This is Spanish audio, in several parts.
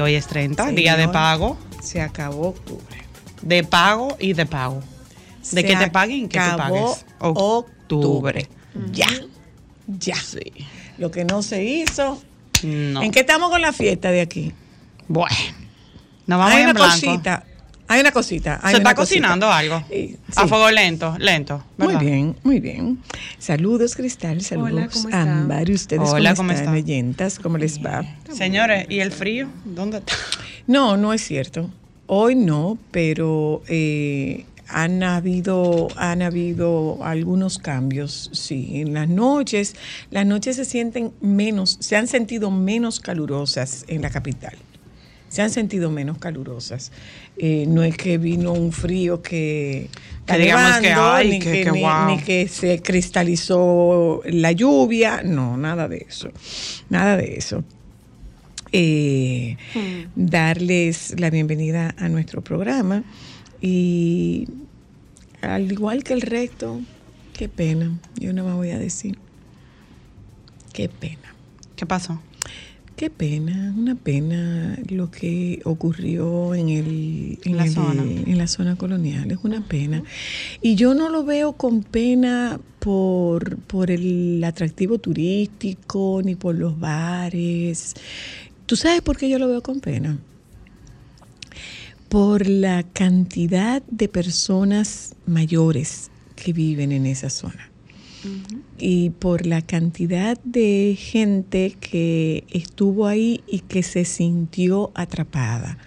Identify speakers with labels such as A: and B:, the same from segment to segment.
A: Hoy es 30,
B: Señor.
A: día de pago,
B: Se acabó octubre.
A: de pago y de pago. De
B: Se
A: que te paguen y que
B: acabó
A: pagues. Octubre.
B: Ya. Ya.
A: Sí.
B: Lo que no se hizo.
A: No.
B: ¿En qué estamos con la fiesta de aquí?
A: Bueno, nos vamos
B: hay
A: en
B: una
A: blanco.
B: cosita. Hay una cosita. hay
A: Se
B: una
A: está
B: cosita.
A: cocinando algo.
B: Sí,
A: A fuego lento, lento.
B: Muy bien, muy bien. Saludos, Cristal. Saludos,
C: Hola.
B: Ámbar. ¿Y ustedes
A: Hola,
B: cómo
A: ¿cómo
B: están,
A: están?
B: oyentas? ¿Cómo les va?
A: Señores, ¿y el frío? ¿Dónde está?
B: No, no es cierto. Hoy no, pero eh, han habido, han habido algunos cambios, sí. En las noches, las noches se sienten menos, se han sentido menos calurosas en la capital. Se han sentido menos calurosas. Eh, no es que vino un frío que,
A: Que digamos que, ay,
B: ni,
A: que-
B: que, ni-
A: wow.
B: ni que se cristalizó la lluvia. No, nada de eso. Nada de eso eh, darles la bienvenida a nuestro programa y al igual que el resto, qué pena, yo no me voy a decir, qué pena,
A: ¿Qué pasó?
B: Qué pena, una pena lo que ocurrió en, el, en,
A: La
B: el-
A: zona.
B: en la zona colonial, es una pena. Y yo no lo veo con pena por, por el atractivo turístico ni por los bares. ¿Tú sabes por qué yo lo veo con pena? Por la cantidad de personas mayores que viven en esa zona y por la cantidad de gente que estuvo ahí y que se sintió atrapada.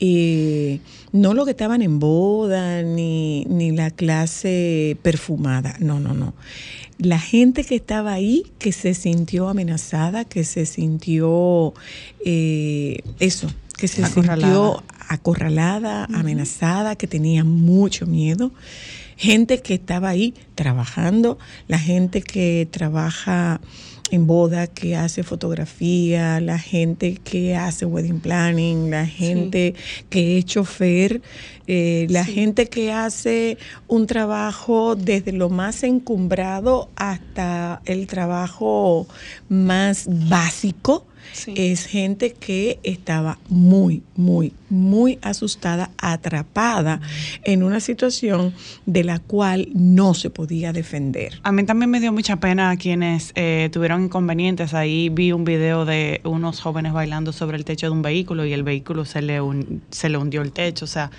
B: Eh, no lo que estaban en boda ni, ni la clase perfumada, no, no, no. La gente que estaba ahí, que se sintió amenazada, que se sintió eh, eso, que se
A: Acorralada.
B: sintió acorralada, amenazada, que tenía mucho miedo. Gente que estaba ahí trabajando, la gente que trabaja en boda, que hace fotografía, la gente que hace wedding planning, la gente que es chofer, eh, la gente que hace un trabajo desde lo más encumbrado hasta el trabajo más básico es gente que estaba muy, muy, muy asustada, atrapada en una situación de la cual no se podía defender.
A: A mí también me dio mucha pena a quienes eh, tuvieron inconvenientes. Ahí vi un video de unos jóvenes bailando sobre el techo de un vehículo y el vehículo se le, se le hundió el techo. O sea,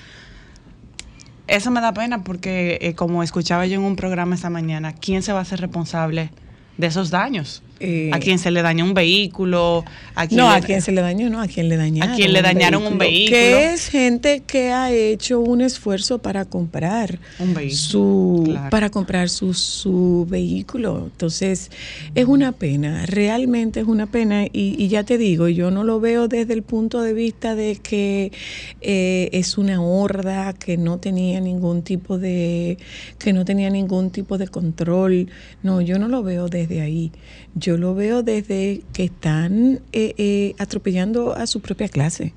A: eso me da pena porque, eh, como escuchaba yo en un programa esta mañana, ¿quién se va a hacer responsable de esos daños?
B: Eh,
A: a quien se le dañó un vehículo, a quien
B: no,
A: le-
B: a quien se le dañó, no, a quien le dañaron.
A: A quien le dañaron un vehículo.
B: Que es gente que ha hecho un esfuerzo para comprar
A: Un vehículo,
B: su
A: claro.
B: para comprar su, su vehículo. Entonces, es una pena, realmente es una pena. Y, y ya te digo, yo no lo veo desde el punto de vista de que eh, es una horda que no tenía ningún tipo de, que no tenía ningún tipo de control. No, yo no lo veo desde ahí. Yo lo veo desde que están eh, eh, atropellando a su propia clase.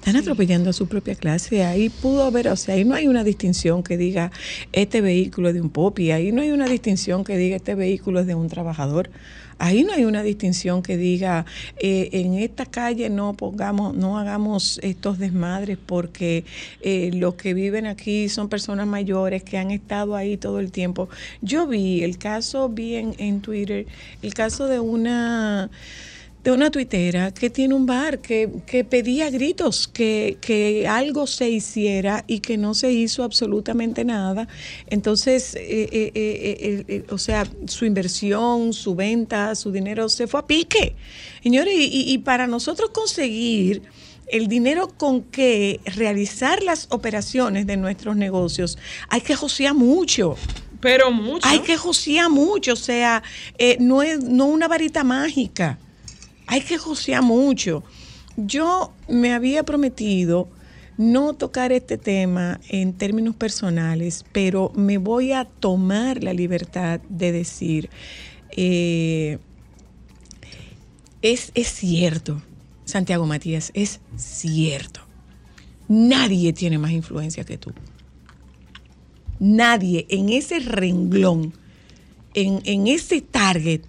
B: Están atropellando a su propia clase. Ahí pudo haber, o sea, ahí no hay una distinción que diga este vehículo es de un popi. Ahí no hay una distinción que diga este vehículo es de un trabajador. Ahí no hay una distinción que diga eh, en esta calle no pongamos, no hagamos estos desmadres porque eh, los que viven aquí son personas mayores que han estado ahí todo el tiempo. Yo vi el caso, vi en, en Twitter el caso de una de una tuitera que tiene un bar, que, que pedía gritos que, que algo se hiciera y que no se hizo absolutamente nada. Entonces, eh, eh, eh, o sea, su inversión, su venta, su dinero se fue a pique. Señores, y, para nosotros conseguir el dinero con que realizar las operaciones de nuestros negocios, hay que josear mucho.
C: Pero mucho.
B: Hay que josear mucho, o sea, no es no una varita mágica. Hay que josear mucho. Yo me había prometido no tocar este tema en términos personales, pero me voy a tomar la libertad de decir, eh, es, es cierto, Santiago Matías, es cierto. Nadie tiene más influencia que tú nadie en ese renglón, en, en ese target,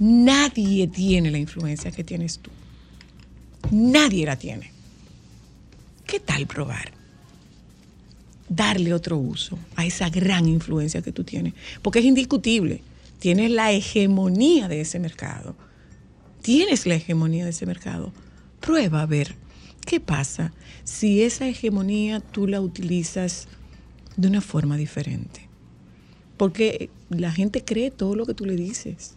B: nadie tiene la influencia que tienes tú. Nadie la tiene. ¿Qué tal probar? Darle otro uso a esa gran influencia que tú tienes. Porque es indiscutible. Tienes la hegemonía de ese mercado. Tienes la hegemonía de ese mercado. Prueba a ver qué pasa si esa hegemonía tú la utilizas de una forma diferente. Porque la gente cree todo lo que tú le dices.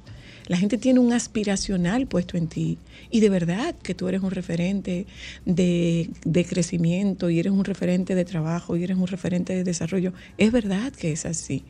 B: La gente tiene un aspiracional puesto en ti. Y de verdad que tú eres un referente de, de crecimiento y eres un referente de trabajo y eres un referente de desarrollo. Es verdad que es así.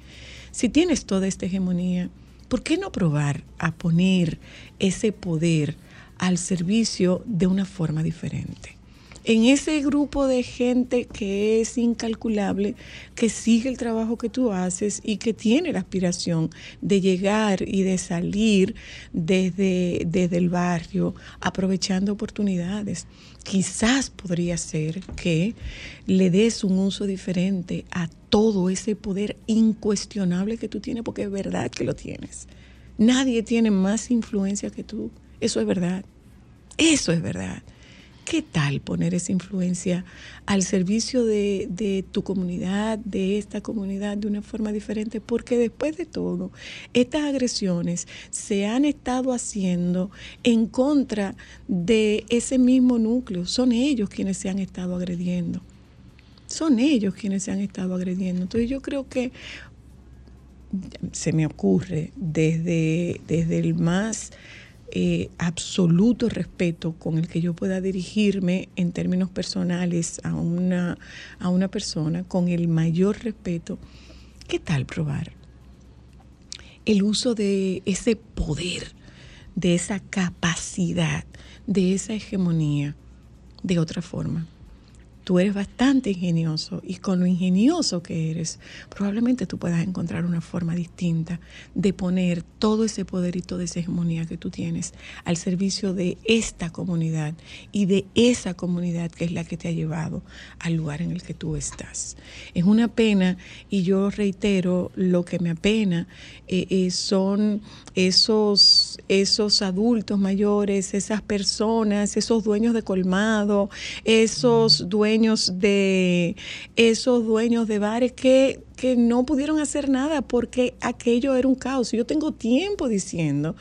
B: Si tienes toda esta hegemonía, ¿por qué no probar a poner ese poder al servicio de una forma diferente? En ese grupo de gente que es incalculable, que sigue el trabajo que tú haces y que tiene la aspiración de llegar y de salir desde, desde el barrio aprovechando oportunidades. Quizás podría ser que le des un uso diferente a todo ese poder incuestionable que tú tienes, porque es verdad que lo tienes. Nadie tiene más influencia que tú. Eso es verdad. Eso es verdad. ¿Qué tal poner esa influencia al servicio de, tu comunidad, de esta comunidad, de una forma diferente? Porque después de todo, estas agresiones se han estado haciendo en contra de ese mismo núcleo. Son ellos quienes se han estado agrediendo. Son ellos quienes se han estado agrediendo. Entonces yo creo que se me ocurre desde, desde el más eh, absoluto respeto con el que yo pueda dirigirme en términos personales a una, a una persona, con el mayor respeto, ¿qué tal probar? El uso de ese poder, de esa capacidad, de esa hegemonía, de otra forma. Tú eres bastante ingenioso y con lo ingenioso que eres, probablemente tú puedas encontrar una forma distinta de poner todo ese poder y toda esa hegemonía que tú tienes al servicio de esta comunidad y de esa comunidad que es la que te ha llevado al lugar en el que tú estás. Es una pena y yo reitero, lo que me apena eh, eh, son esos, esos adultos mayores, esas personas, esos dueños de colmado, esos dueños de esos dueños de bares que, que, no pudieron hacer nada porque aquello era un caos. Yo tengo tiempo diciendo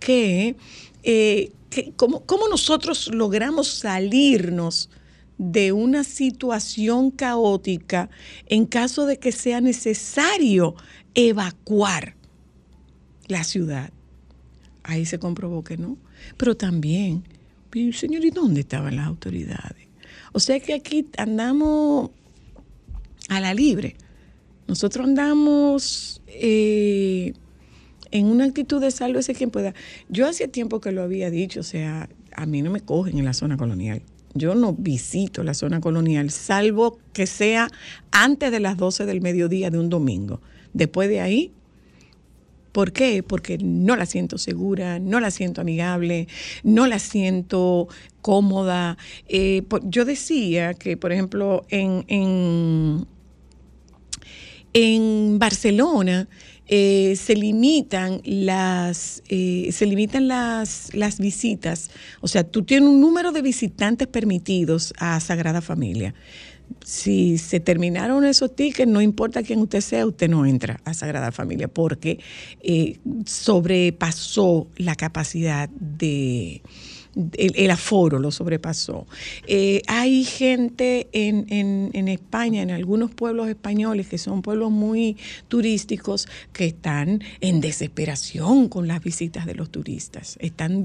B: que, eh, que cómo, cómo nosotros logramos salirnos de una situación caótica en caso de que sea necesario evacuar la ciudad. Ahí se comprobó que no. Pero también, señor, ¿y dónde estaban las autoridades? O sea que aquí andamos a la libre. Nosotros andamos eh, en una actitud de sálvese quien pueda. Yo hacía tiempo que lo había dicho, o sea, a mí no me cogen en la zona colonial. Yo no visito la zona colonial, salvo que sea antes de las 12 del mediodía de un domingo. Después de ahí, ¿Por qué? Porque no la siento segura, no la siento amigable, no la siento cómoda. Eh, yo decía que, por ejemplo, en, en, en Barcelona eh, se limitan las eh, se limitan las, las visitas. O sea, tú tienes un número de visitantes permitidos a Sagrada Familia si se terminaron esos tickets, no importa quién usted sea, usted no entra a Sagrada Familia porque eh, sobrepasó la capacidad de, el, el aforo lo sobrepasó. Eh, hay gente en, en- en España, en algunos pueblos españoles, que son pueblos muy turísticos, que están en desesperación con las visitas de los turistas. Están,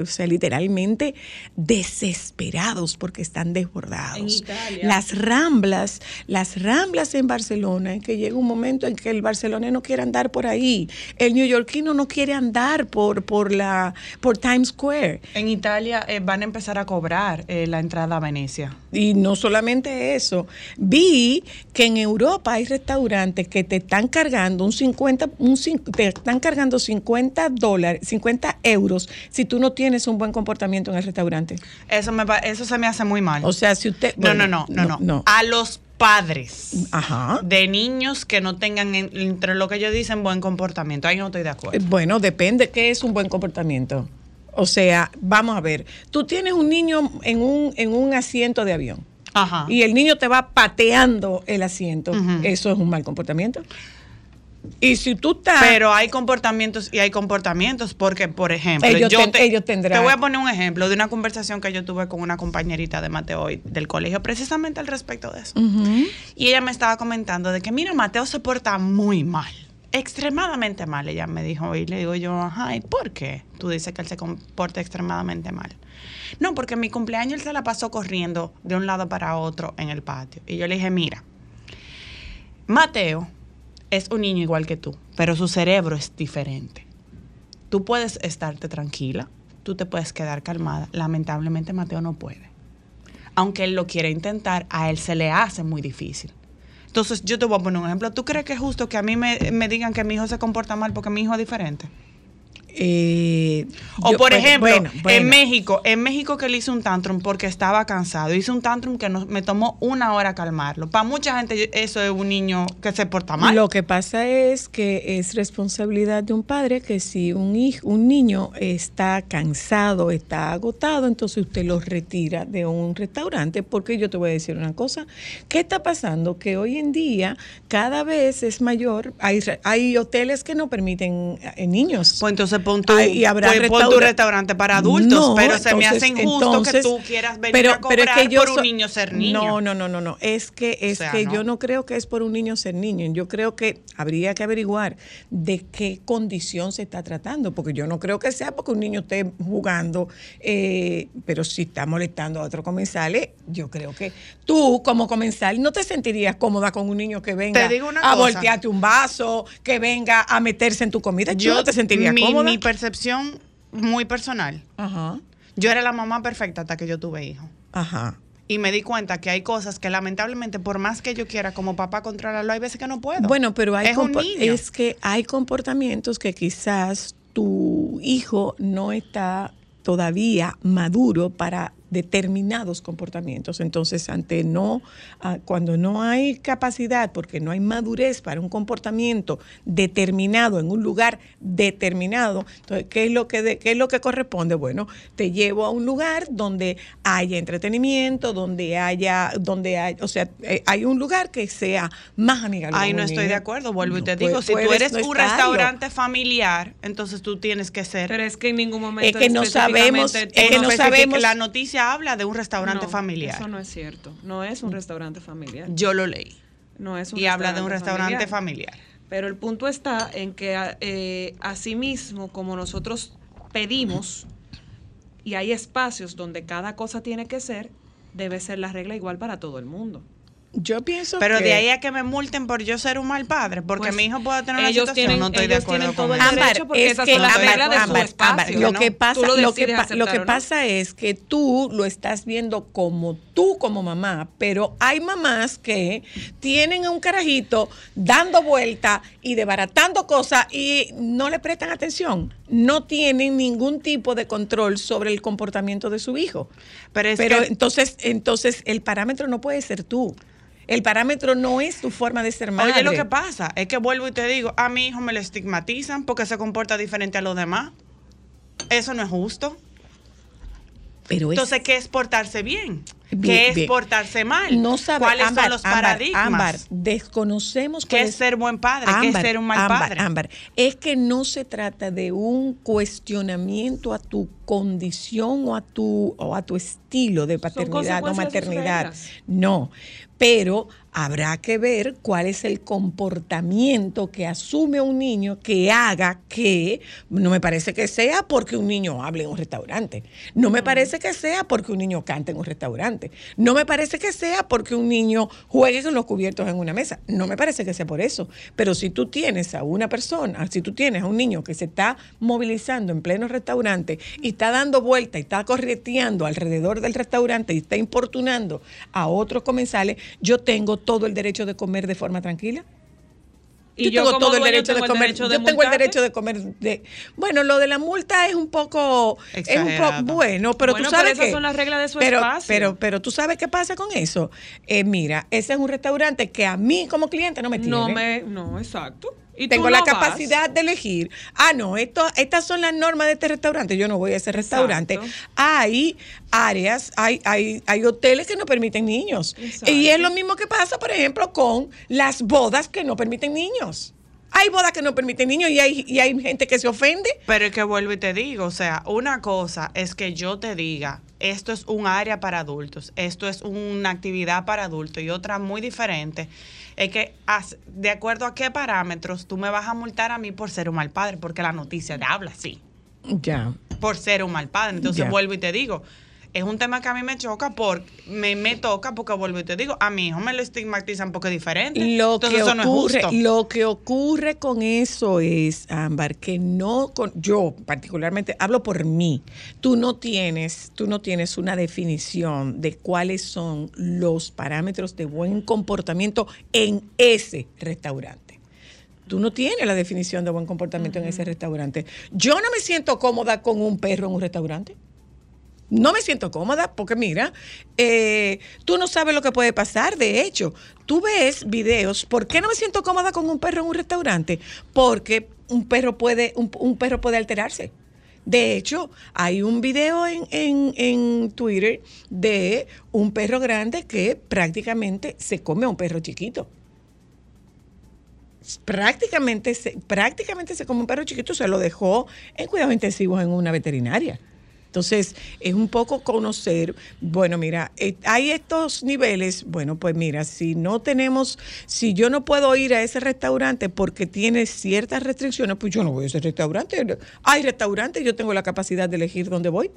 B: o sea, literalmente desesperados porque están desbordados.
C: En.
B: Las ramblas, las ramblas en Barcelona, en que llega un momento en que el barcelonés quiere andar por ahí, el neoyorquino no quiere andar por, por, la, por Times Square.
A: En Italia eh, van a empezar a cobrar eh, la entrada a Venecia.
B: Y no solamente eso, vi que en Europa hay restaurantes que te están cargando un 50, un, te están cargando 50 dólares, 50 euros si tú no tienes un buen comportamiento en el restaurante.
A: Eso, me, eso se me hace muy mal.
B: O sea, si usted...
A: no, no, no, no, no, A los padres
B: Ajá.
A: de niños que no tengan en- entre lo que ellos dicen buen comportamiento. Ahí no estoy de
B: Eh,
A: acuerdo.
B: Bueno, depende qué es un buen comportamiento. O sea, vamos a ver, tú tienes un niño en un, en un asiento de avión
A: Ajá.
B: y el niño te va pateando el asiento, eso es un mal comportamiento. Y si tú estás...
A: Pero hay comportamientos y hay comportamientos porque, por ejemplo,
B: Ellos
A: yo
B: ten-
A: te,
B: ellos tendrán.
A: te voy a poner un ejemplo de una conversación que yo tuve con una compañerita de Mateo hoy del colegio, precisamente al respecto de eso. Y ella me estaba comentando de que, mira, Mateo se porta muy mal, extremadamente mal. Ella me dijo, y le digo yo, ajá, ¿y por qué? Tú dices que él se comporta extremadamente mal. No, porque mi cumpleaños él se la pasó corriendo de un lado para otro en el patio. Y yo le dije, mira, Mateo es un niño igual que tú, pero su cerebro es diferente. Tú puedes estarte tranquila, tú te puedes quedar calmada. Lamentablemente Mateo no puede. Aunque él lo quiere intentar, a él se le hace muy difícil. Entonces, yo te voy a poner un ejemplo. ¿Tú crees que es justo que a mí me, me digan que mi hijo se comporta mal porque mi hijo es diferente?
B: Eh,
A: O
B: yo-
A: por
B: bueno,
A: ejemplo,
B: bueno, bueno.
A: en México, en México que le hice un tantrum porque estaba cansado. Hice un tantrum que no- me tomó una hora calmarlo. Para mucha gente eso es un niño que se porta mal.
B: Lo que pasa es que es responsabilidad de un padre que si un hijo, un niño está cansado, está agotado, entonces usted lo retira de un restaurante, porque yo te voy a decir una cosa, ¿qué está pasando? Que hoy en día cada vez es mayor, hay, hay hoteles que no permiten eh, niños.
A: Pues entonces pon tu,
B: Ay, y habrá
A: pues pon tu
B: restaura-
A: restaurante para adultos,
B: No,
A: pero se me hace injusto
B: entonces-
A: que tú quieras venir a cobrar por un niño ser niño.
B: No, no, no, no, no. Es que es
A: O sea,
B: que
A: no.
B: yo no creo que es por un niño ser niño. Yo creo que habría que averiguar de qué condición se está tratando, porque yo no creo que sea porque un niño esté jugando, eh, pero si está molestando a otros comensales, yo creo que tú como comensal no te sentirías cómoda con un niño que venga a
A: cosa.
B: voltearte un vaso, que venga a meterse en tu comida. Yo no te sentiría
A: mi,
B: cómoda.
A: mi percepción muy personal.
B: Ajá,
A: Yo era la mamá perfecta hasta que yo tuve hijo.
B: ajá.
A: Y me di cuenta que hay cosas que lamentablemente, por más que yo quiera como papá controlarlo, hay veces que no puedo.
B: Bueno, pero hay
A: es un
B: compo-
A: niño.
B: es que hay comportamientos que quizás tu hijo no está todavía maduro para determinados comportamientos. Entonces, ante no, ah, cuando no hay capacidad, porque no hay madurez para un comportamiento determinado en un lugar determinado, entonces, ¿qué es lo que, de- qué es lo que corresponde? Bueno, te llevo a un lugar donde haya entretenimiento, donde haya, donde hay, o sea, eh, hay un lugar que sea más amigable.
A: Ahí no estoy de acuerdo, vuelvo y
B: No
A: te
B: puede-
A: digo, si tú eres
B: no
A: un
B: estarlo.
A: restaurante familiar, entonces tú tienes que ser...
C: Pero es que en ningún momento.
B: Es que no sabemos- es que no sabemos-
A: La noticia habla de un restaurante
C: No,
A: familiar.
C: Eso no es cierto. No es un restaurante familiar.
A: Yo lo leí.
C: No es un
A: Y habla de un restaurante familiar.
C: Pero el punto está en que eh, asimismo, como nosotros pedimos y hay espacios donde cada cosa tiene que ser, debe ser la regla igual para todo el mundo.
B: Yo pienso
A: Pero
B: que
A: de ahí a que me multen por yo ser un mal padre, porque
C: Pues,
A: mi hijo puede tener una
C: ellos
A: situación,
C: tienen-
A: no estoy de acuerdo con eso.
B: Ámbar,
C: porque
B: es que Ámbar, Ámbar, Ámbar, lo
A: ¿no?
B: que pasa,
C: lo
B: lo que,
C: decides
B: pa-
C: aceptar
B: lo que
C: o no.
B: pasa es que tú lo estás viendo como tú como mamá, pero hay mamás que tienen a un carajito dando vuelta y desbaratando cosas y no le prestan atención, no tienen ningún tipo de control sobre el comportamiento de su hijo.
A: Pero es
B: Pero
A: que-
B: entonces, entonces el parámetro no puede ser tú. El parámetro no es tu forma de ser madre.
A: Oye, lo que pasa es que vuelvo y te digo, a mi hijo me lo estigmatizan porque se comporta diferente a los demás. Eso no es justo.
B: Pero es-
A: Entonces, ¿qué es portarse bien?
B: Bien,
A: ¿Qué es
B: bien.
A: portarse mal?
B: No sabe,
A: ¿Cuáles
B: Ámbar,
A: son los paradigmas?
B: Ámbar, desconocemos
A: ¿Qué es ser buen padre? ¿Qué es ser un mal padre?
B: Ámbar, es que no se trata de un cuestionamiento a tu condición o a tu, o a tu estilo de paternidad o maternidad. No, pero habrá que ver cuál es el comportamiento que asume un niño que haga que, no me parece que sea porque un niño hable en un restaurante, no me parece que sea porque un niño cante en un restaurante, no me parece que sea porque un niño juegue con los cubiertos en una mesa, no me parece que sea por eso, pero si tú tienes a una persona, si tú tienes a un niño que se está movilizando en pleno restaurante y está dando vuelta y está correteando alrededor del restaurante y está importunando a otros comensales, yo tengo todo el derecho de comer de forma tranquila.
C: Y
B: yo,
C: yo
B: tengo todo el derecho de comer.
C: derecho de
B: yo tengo el derecho de comer. De, bueno, lo de la multa es un poco, es un poco bueno, pero
C: Bueno,
B: tú sabes
C: pero esas
B: que-
C: son las reglas de su
B: pero,
C: espacio.
B: Pero, pero tú sabes qué pasa con eso. Eh, mira, ese es un restaurante que a mí como cliente no me tiene.
C: No me, no, exacto. Y
B: Tengo
C: no
B: la
C: vas.
B: capacidad de elegir. Ah, no, esto, estas son las normas de este restaurante. Yo no voy a ese restaurante.
C: Exacto.
B: Hay áreas, hay, hay, hay hoteles que no permiten niños.
C: Exacto.
B: Y es lo mismo que pasa, por ejemplo, con las bodas que no permiten niños. Hay bodas que no permiten niños y hay, y hay gente que se ofende.
A: Pero es que vuelvo y te digo, o sea, una cosa es que yo te diga, esto es un área para adultos, esto es una actividad para adultos y otra muy diferente, es que de acuerdo a qué parámetros tú me vas a multar a mí por ser un mal padre, porque la noticia te habla así,
B: Ya.
A: por ser un mal padre. Entonces vuelvo y te digo, es un tema que a mí me choca, porque me, me toca porque vuelvo y te digo, a mi hijo me lo estigmatizan porque es diferente.
B: Lo
A: Entonces
B: que,
A: eso no
B: ocurre,
A: es justo.
B: lo que ocurre con eso es, Ámbar, que no, con, yo particularmente hablo por mí, tú no tienes, tú no tienes una definición de cuáles son los parámetros de buen comportamiento en ese restaurante. Tú no tienes la definición de buen comportamiento en ese restaurante. Yo no me siento cómoda con un perro en un restaurante. No me siento cómoda porque mira, eh, tú no sabes lo que puede pasar. De hecho, tú ves videos. ¿Por qué no me siento cómoda con un perro en un restaurante? Porque un perro puede, un, perro puede alterarse. De hecho, hay un video en, en- en Twitter de un perro grande que prácticamente se come a un perro chiquito. Prácticamente se, prácticamente se come un perro chiquito, se lo dejó en cuidados intensivos en una veterinaria. Entonces, es un poco conocer, bueno, mira, eh, hay estos niveles, bueno, pues mira, si no tenemos, si yo no puedo ir a ese restaurante porque tiene ciertas restricciones, pues yo no voy a ese restaurante. Hay restaurantes, yo tengo la capacidad de elegir dónde voy.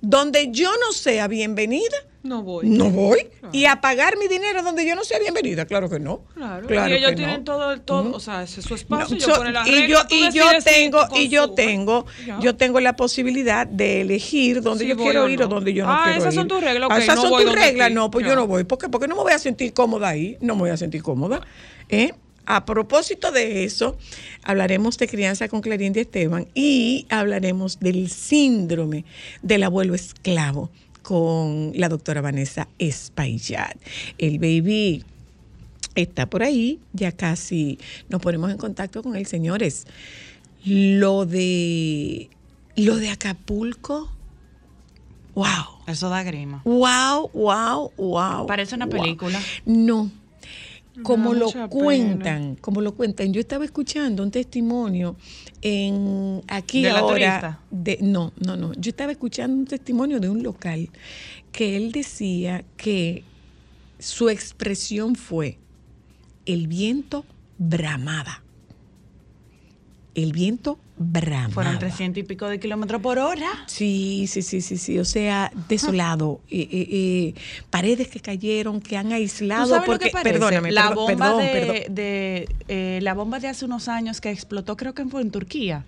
B: Donde yo no sea bienvenida,
C: No voy.
B: no voy. Y a pagar mi dinero donde yo no sea bienvenida, claro que no.
C: Claro.
B: Claro
C: y ellos
B: que
C: tienen
B: no.
C: todo, el todo o sea, ese es su
B: No,
C: espacio, ellos
B: so-
C: ponen las
B: y yo y yo tengo y yo tengo
C: Ya.
B: yo tengo la posibilidad de elegir dónde
C: Sí
B: yo quiero
C: o
B: ir o
C: no.
B: dónde yo no
C: Ah,
B: quiero ir.
C: esas son tus reglas,
B: Ah,
C: ok,
B: esas
C: no
B: son tus reglas, no, pues
C: Ya.
B: yo no voy. ¿Por qué? Porque no me voy a sentir cómoda ahí, no me voy a sentir cómoda. ¿eh? A propósito de eso, hablaremos de crianza con Clarín y Esteban y hablaremos del síndrome del abuelo esclavo con la doctora Vanessa Espaillat. El baby está por ahí, ya casi nos ponemos en contacto con él, señores. Lo de lo de Acapulco, wow.
A: Eso da grima.
B: Wow, wow, wow.
A: Parece una
B: wow.
A: película.
B: No. Como lo cuentan, como lo cuentan. Yo estaba escuchando un testimonio en aquí
A: ¿De la
B: ahora.
A: turista?
B: De, no, no, no. Yo estaba escuchando un testimonio de un local que él decía que su expresión fue el viento bramaba. El viento bramaba.
A: Fueron 300 y pico de kilómetros por hora.
B: Sí, sí, sí, sí, sí. O sea, desolado. Eh, eh, eh, paredes que cayeron, que han
A: ¿Tú
B: aislado.
A: sabes
B: porque,
A: lo que parece?
B: Perdóname,
A: la bomba
B: perdón,
A: de,
B: perdón.
A: de, eh, la bomba de hace unos años que explotó, creo que fue en Turquía.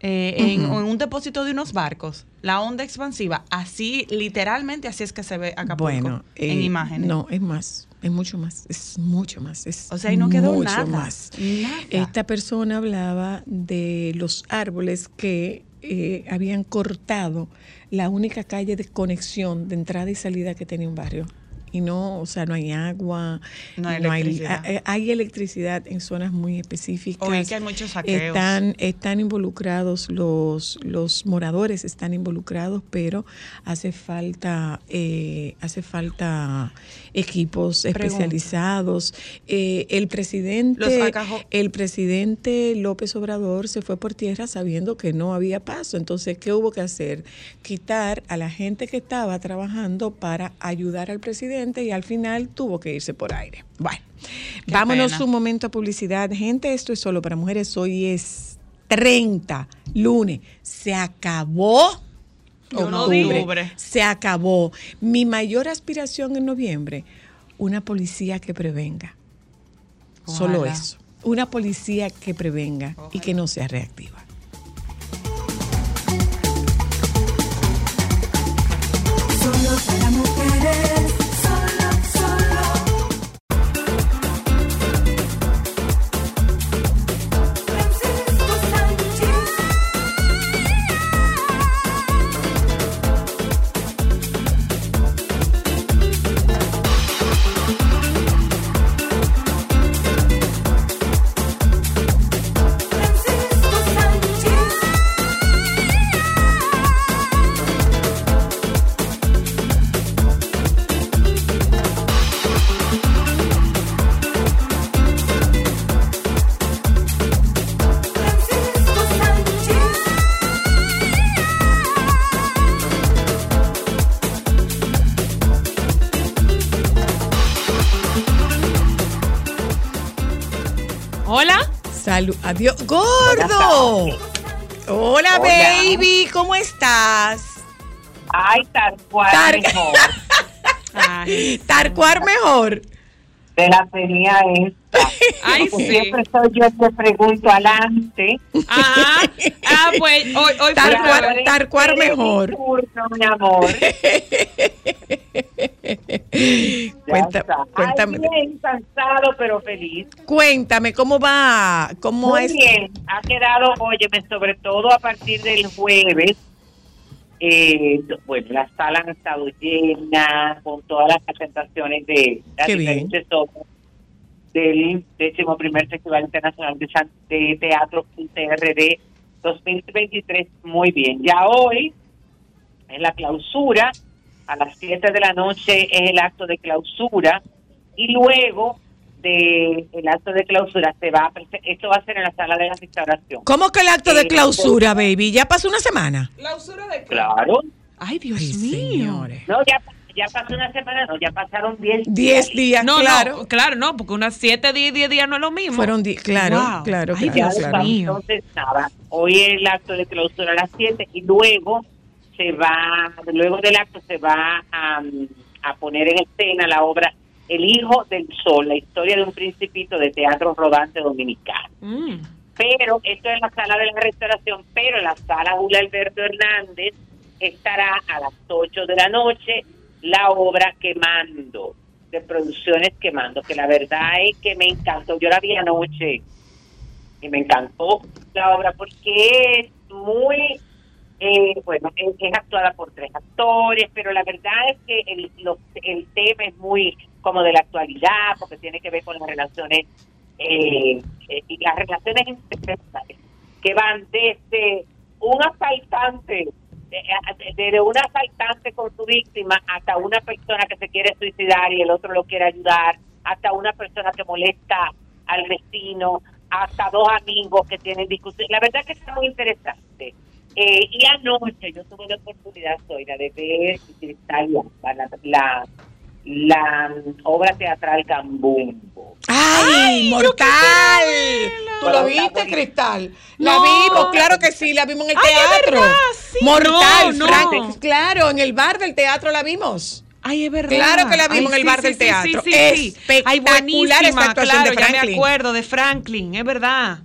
A: eh, en, en un depósito de unos barcos, la onda expansiva, así, literalmente, así es que se ve Acapulco
B: Bueno,
A: en
B: eh,
A: imágenes.
B: No, es más, es mucho más, es mucho más. Es
A: O sea, ahí no quedó
B: mucho
A: nada,
B: más.
A: nada.
B: Esta persona hablaba de los árboles que eh, habían cortado la única calle de conexión de entrada y salida que tenía un barrio. y no, o sea, no hay agua,
A: No hay electricidad.
B: hay, hay electricidad en zonas muy específicas.
A: Oí que hay muchos saqueos.
B: Están, están involucrados los, los moradores, están involucrados, pero hace falta, eh, hace falta equipos
A: Pregunta.
B: especializados. Eh, el presidente, el presidente López Obrador se fue por tierra sabiendo que no había paso. Entonces, ¿qué hubo que hacer? Quitar a la gente que estaba trabajando para ayudar al presidente y al final tuvo que irse por aire. Bueno,
A: Qué
B: vámonos
A: pena.
B: un momento a publicidad. Gente, esto es solo para mujeres. Hoy es 30, lunes. Se acabó. Octubre. Se acabó. Mi mayor aspiración en noviembre, una policía que prevenga. Solo eso. Una policía que prevenga y que no sea reactiva.
D: Solo para mujeres,
B: Salud. Adiós. ¡Gordo! Hola,
E: Hola.
B: baby. ¿Cómo estás?
E: Ay, tal cual
B: Tar-
E: mejor.
C: Ay,
B: Tarcuar mejor.
E: De la tenía esta.
C: Ay, sí.
E: Siempre soy yo que pregunto adelante.
C: Ah, ah, pues hoy, hoy.
B: Tarcuar
E: mi
B: mejor.
E: turno, mi amor.
B: Cuenta- cuéntame,
E: Ay, bien, cansado, pero feliz.
B: cuéntame, ¿cómo va? ¿Cómo
E: Muy
B: es?
E: bien. Ha quedado, óyeme, sobre todo a partir del jueves. Eh, bueno, las salas han estado llenas con todas las presentaciones de las
B: Qué bien.
E: diferentes obras del décimo primer Festival Internacional de, San- de Teatro TRD 2023. Muy bien. Ya hoy es la clausura. A las 7 de la noche es el acto de clausura. Y luego de el acto de clausura se va a esto va a ser en la sala de la restauración.
B: ¿Cómo que el acto de
E: Eh,
B: clausura, baby? ¿Ya pasó una semana?
C: ¿Clausura de qué?
E: Claro.
C: Ay, Dios
B: Ay,
C: mío.
B: señores.
E: No, ya, ya pasó una semana, no, ya pasaron 10
B: Diez días,
C: No,
B: claro.
C: no, claro, no, porque unas 7, 10, 10 días no es lo mismo.
B: Fueron di- claro,
C: Wow.
B: claro,
C: Ay,
B: claro, claro.
E: Entonces, nada, hoy el acto de clausura a las 7 y luego se va, luego del acto se va a, a poner en escena la obra El Hijo del Sol, la historia de un principito de teatro rodante dominicano.
C: Mm.
E: Pero esto es en la sala de la restauración, pero en la sala Julio Alberto Hernández estará a las 8 de la noche la obra Quemando, de Producciones Quemando, que la verdad es que me encantó. Yo la vi anoche y me encantó la obra porque es muy, eh, bueno, es, actuada por tres actores, pero la verdad es que el, lo- el tema es muy como de la actualidad, porque tiene que ver con las relaciones, eh, eh, y las relaciones que van desde un asaltante, desde un asaltante con su víctima hasta una persona que se quiere suicidar y el otro lo quiere ayudar, hasta una persona que molesta al vecino, hasta dos amigos que tienen discusión. La verdad que está muy interesante. Eh, y anoche yo tuve la oportunidad, Zoila, de ver Cristal la, la, la obra teatral Cambumbo.
B: ¡Ay, mortal! ¿Tú lo viste. Cristal? La
C: No.
B: vimos, claro que sí, la vimos en el
C: Ay,
B: teatro.
C: verdad, sí.
B: Mortal,
C: No,
B: Frank,
C: no.
B: claro, en el bar del teatro la vimos.
C: Ay, es verdad.
B: Claro que la vimos en el bar del teatro.
C: Ay,
B: Espectacular esa actuación
C: claro,
B: de
C: ya me
B: Franklin.
C: acuerdo de Franklin, es verdad.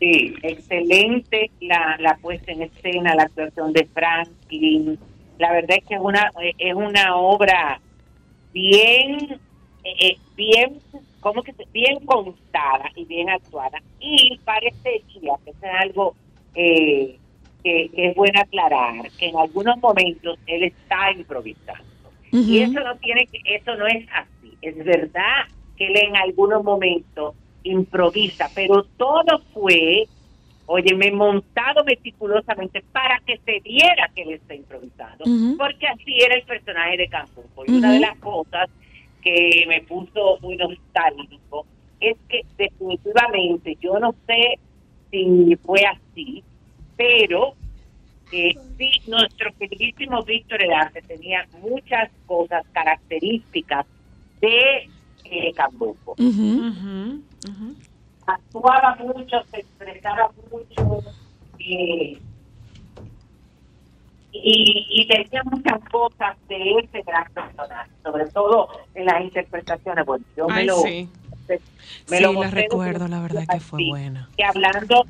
E: Sí, excelente la, la puesta en escena, la actuación de Franklin. La verdad es que es una es una obra bien eh, eh, bien ¿cómo que bien contada y bien actuada. Y parecería que es algo eh, que, que es bueno aclarar que en algunos momentos él está improvisando. Y eso no tiene que, eso no es así. Es verdad que él en algunos momentos improvisa, pero todo fue, óyeme, montado meticulosamente para que se viera que él está improvisando, porque así era el personaje de Campos. Y una de las cosas que me puso muy nostálgico es que definitivamente yo no sé si fue así, pero eh, sí, nuestro queridísimo Víctor Herarte tenía muchas cosas características de eh, Cambuco. Actuaba mucho, se expresaba mucho eh, y, y tenía muchas cosas de ese gran personaje, sobre todo en las interpretaciones. Bueno, yo me
C: Ay,
E: lo,
C: sí.
E: me
A: Sí,
E: lo
A: la recuerdo, la verdad que fue buena.
E: Que hablando,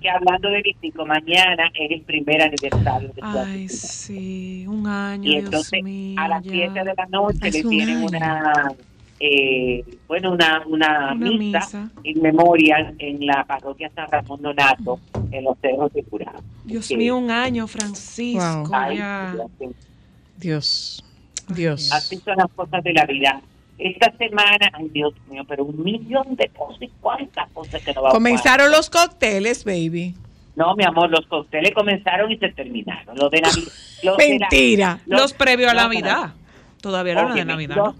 E: que hablando de Vitico, mañana es el primer aniversario de
C: Ay,
E: asesinato.
C: sí, un año,
E: y
C: Dios
E: entonces
C: mío.
E: a las
C: ya.
E: 7 de la noche le
B: un
E: tienen
B: año.
E: una eh, bueno una, una,
C: Una
E: misa,
C: misa.
E: en memorial en la parroquia San Ramón Donato en los cerros de Curado
C: Dios mío, un año, Francisco,
B: Wow.
E: ay,
C: ya.
E: Dios,
B: Dios,
E: así son las cosas de la vida esta semana ay Dios mío pero un millón de cosas y cuántas cosas que no va a
B: Comenzaron los cócteles, baby.
E: no mi amor los cócteles comenzaron y se terminaron los de Navidad los de la-
B: Mentira.
C: Los previos a
E: no,
C: Navidad. Todavía no era de Navidad,
E: Los
C: ¿no?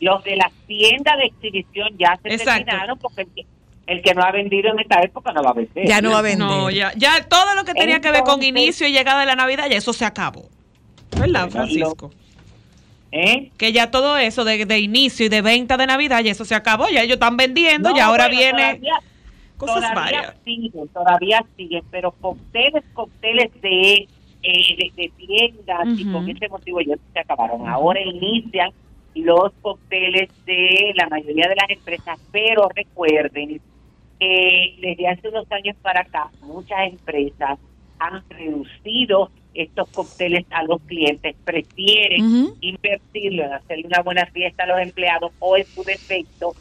E: Los de las tiendas de exhibición ya se
C: Exacto.
E: terminaron porque el que, el que no ha vendido en esta época no va a vender.
B: Ya no va a vender.
C: No, ya, ya todo lo que tenía que ver con inicio y llegada de la Navidad, ya eso se acabó. ¿Verdad, Francisco?
E: ¿Eh?
C: Que ya todo eso de, de inicio y de venta de Navidad, ya eso se acabó. Ya ellos están vendiendo,
E: No,
C: y ahora
E: bueno,
C: viene
E: Todavía,
C: cosas
E: todavía
C: varias.
E: siguen, todavía siguen, pero cócteles, cócteles de, eh, de, de tiendas y con ese motivo ya se acabaron. Ahora inician los cócteles de la mayoría de las empresas, pero recuerden que desde hace unos años para acá muchas empresas han reducido estos cócteles a los clientes, prefieren
B: Ujú.
E: invertirlo en hacerle una buena fiesta a los empleados o en su defecto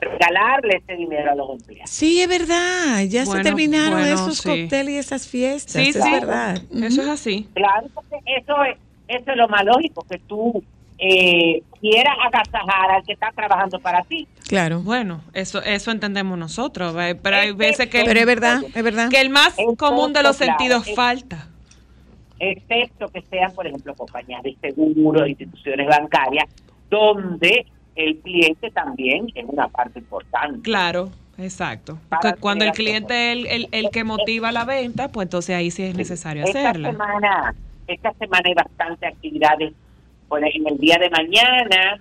E: regalarle ese dinero a los empleados.
B: Sí, es verdad. Ya se terminaron
C: bueno,
B: esos
C: sí.
B: cócteles y esas fiestas.
C: Sí,
B: es
C: sí.
B: verdad.
C: Eso es así.
E: Claro, porque eso es, eso es lo más lógico, que tú eh, quieras agasajar al que está trabajando para ti.
B: Claro.
C: Bueno, eso eso entendemos nosotros, ¿ve? pero hay veces que
B: Pero es
C: el,
B: verdad, es verdad.
C: que el más
E: Es
C: común de los
E: claro,
C: sentidos
E: es-
C: falta.
E: excepto que sean, por ejemplo, compañías de seguros, instituciones bancarias, donde el cliente también es una parte importante.
C: Claro, exacto. Porque cuando el cliente es el, el, el que motiva la venta, pues entonces ahí sí es necesario
E: esta
C: hacerla.
E: Semana, esta semana hay bastante actividades. Por en el día de mañana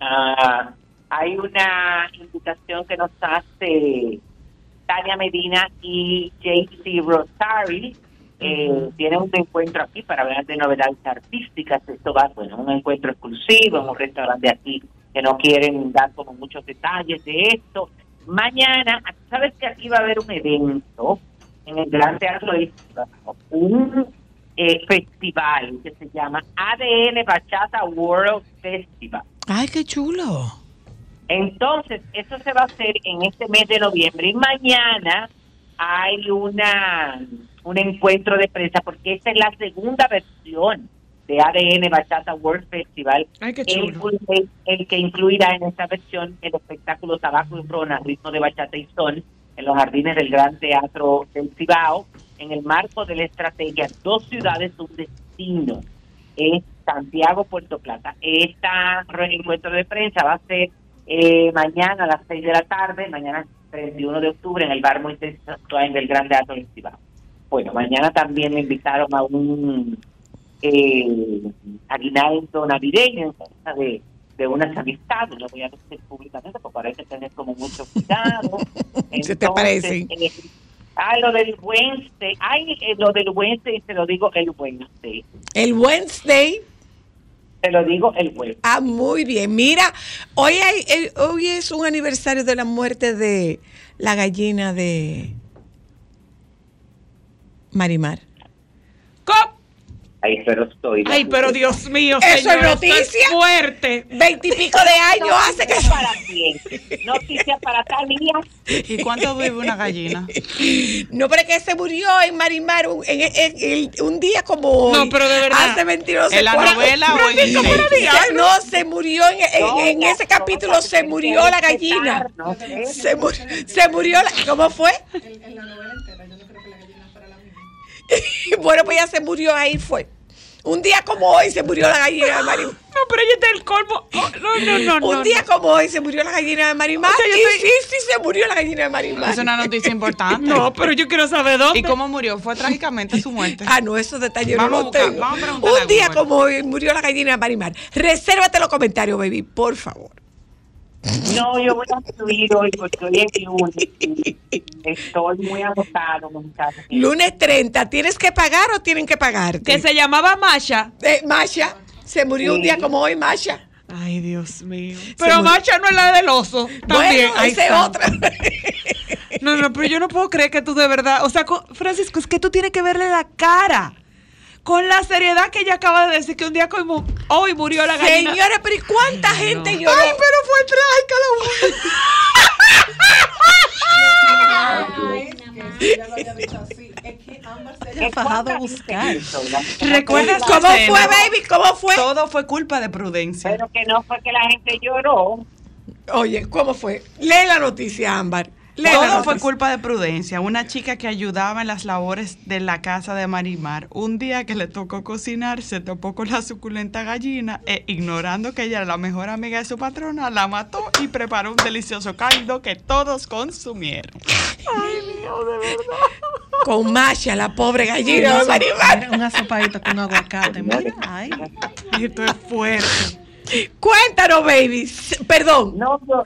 E: ah, hay una invitación que nos hace Tania Medina y JC Rosari. Eh. Tienen un encuentro aquí para hablar de novedades artísticas. Esto va, bueno, un encuentro exclusivo en un restaurante aquí que no quieren dar como muchos detalles de esto. Mañana, sabes que aquí va a haber un evento en el Gran Teatro un eh, festival que se llama ADN Bachata World Festival.
B: Ay, qué chulo.
E: Entonces, eso se va a hacer en este mes de noviembre y mañana hay una un encuentro de prensa porque esta es la segunda versión de ADN Bachata World Festival.
C: Ay, qué chulo.
E: el- el que incluirá en esta versión el espectáculo Tabaco y Rona, ritmo de bachata y son, en los jardines del Gran Teatro del Cibao, en el marco de la estrategia Dos Ciudades, un Destino, es Santiago, Puerto Plata. Este encuentro de prensa va a ser eh, mañana a las 6 de la tarde, mañana 31 de octubre, en el bar Moisés del Gran Teatro del Cibao. Bueno, mañana también me invitaron a un eh, aguinaldo navideño en casa de, de unas amistades, lo voy a decir públicamente porque ahora hay que tener como mucho cuidado.
B: ¿Se te parece?
E: eh, ah, lo del Wednesday, ay, eh, lo del Wednesday, se lo digo el Wednesday,
B: El Wednesday.
E: se lo digo el Wednesday.
B: Ah, muy bien. Mira, hoy, hay, eh, hoy es un aniversario de la muerte de la gallina de Marimar.
C: Co-
E: Ay, pero estoy.
C: Ay, pero Dios mío,
B: ¿Eso es
C: señora,
B: noticia?
C: fuerte.
B: Veintipico de años hace que...
E: Para quién? Noticia para Talía.
A: ¿Y cuánto vive una gallina?
B: No, pero es que se murió en Marimar un, en- en- en- un día como hoy.
C: No, pero de verdad.
B: Hace 22
A: ¿En la novela o en
B: No, se murió en, en-
E: No,
B: en ese
E: no,
B: capítulo,
E: no,
B: se murió la gallina. Se, mu- se murió la... ¿Cómo fue? bueno, pues ya se murió ahí, fue. Un día como hoy se murió la gallina de Marimar.
C: No, pero ella está el colmo. Oh, no, no, no,
B: Un
C: no,
B: día
C: no.
B: como hoy se murió la gallina de Marimar.
C: O sea, yo
B: y
C: estoy-
B: sí, sí, se murió la gallina de Marimar.
A: Es una noticia importante.
C: No, pero yo quiero saber dónde.
A: ¿Y cómo murió? ¿Fue trágicamente su muerte?
B: Ah, no, esos detalles
A: Vamos a
B: no los tengo.
A: vamos a
B: Un día como hoy murió la gallina de Marimar. Resérvate los comentarios, baby, por favor.
E: No, yo voy a subir hoy porque hoy es lunes y estoy muy agotado mentalmente.
B: Lunes 30, ¿tienes que pagar o tienen que pagarte?
C: Que se llamaba Masha.
B: Eh, Masha, se murió un día como hoy, Masha.
C: Ay, Dios mío. Pero. Masha no es la del oso. También.
B: Bueno, esa es otra.
C: No, no, pero yo no puedo creer que tú de verdad. O sea, co- Francisco, es que tú tienes que verle la cara. Con la seriedad que ella acaba de decir que un día como hoy murió la gallina.
B: Señores, pero ¿y cuánta gente lloró?
C: Ay, pero fue trágica
E: ¿Qué
A: fajado a
E: cosa
A: buscar.
E: dice eso? La-
A: ¿Recuerdas
E: la-
A: que-
B: ¿Cómo fue, baby? ¿Cómo fue?
A: Todo fue culpa de prudencia.
E: Pero que no fue que la gente lloró.
B: Oye, ¿cómo fue? Lee la noticia, Ámbar.
A: Todo fue
B: noticia.
A: culpa de Prudencia, una chica que ayudaba en las labores de la casa de Marimar. Un día que le tocó cocinar, se topó con la suculenta gallina e, ignorando que ella era la mejor amiga de su patrona, la mató y preparó un delicioso caldo que todos consumieron.
B: Con Masha, la pobre gallina de Marimar.
F: Una sopadita con aguacate. Mira, ay.
C: Esto es fuerte.
B: Cuéntanos, baby. Perdón.
E: No, yo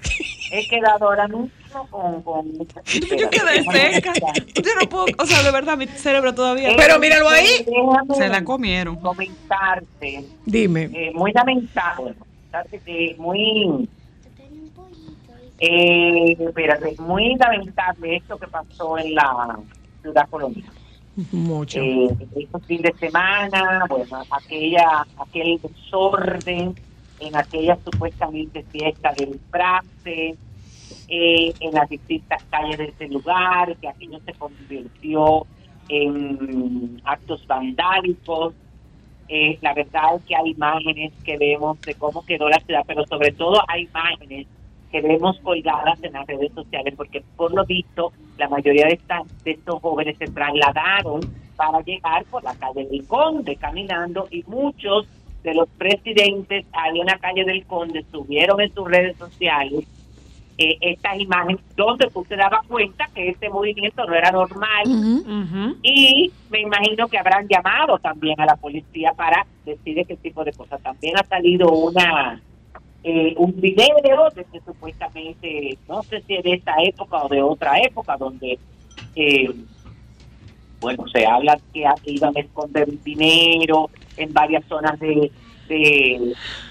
E: he quedado ahora mismo con... con
C: Yo quedé seca. Yo no puedo, o sea, de verdad, mi cerebro todavía.
B: Pero míralo ahí.
E: Déjame
A: Se la comieron.
E: comentarte,
B: Dime.
E: eh, muy lamentable, que muy... Eh, espérate, muy lamentable esto que pasó en la ciudad colonial.
B: Mucho.
E: eh, estos fin de semana, bueno, aquella, aquel desorden en aquella supuestamente fiesta del frase, eh, en las distintas calles de ese lugar, que aquello se convirtió en actos vandálicos. Eh, la verdad es que hay imágenes que vemos de cómo quedó la ciudad, pero sobre todo hay imágenes que vemos colgadas en las redes sociales, porque por lo visto la mayoría de, estas, de estos jóvenes se trasladaron para llegar por la calle del Conde caminando y muchos de los presidentes ahí en la calle del Conde subieron en sus redes sociales eh, estas imágenes donde tú te dabas cuenta que este movimiento no era normal. Y me imagino que habrán llamado también a la policía para decir ese tipo de cosas. También ha salido una eh, un video de que supuestamente, no sé si es de esta época o de otra época, donde, eh, bueno, se habla que iban a esconder dinero en varias zonas de...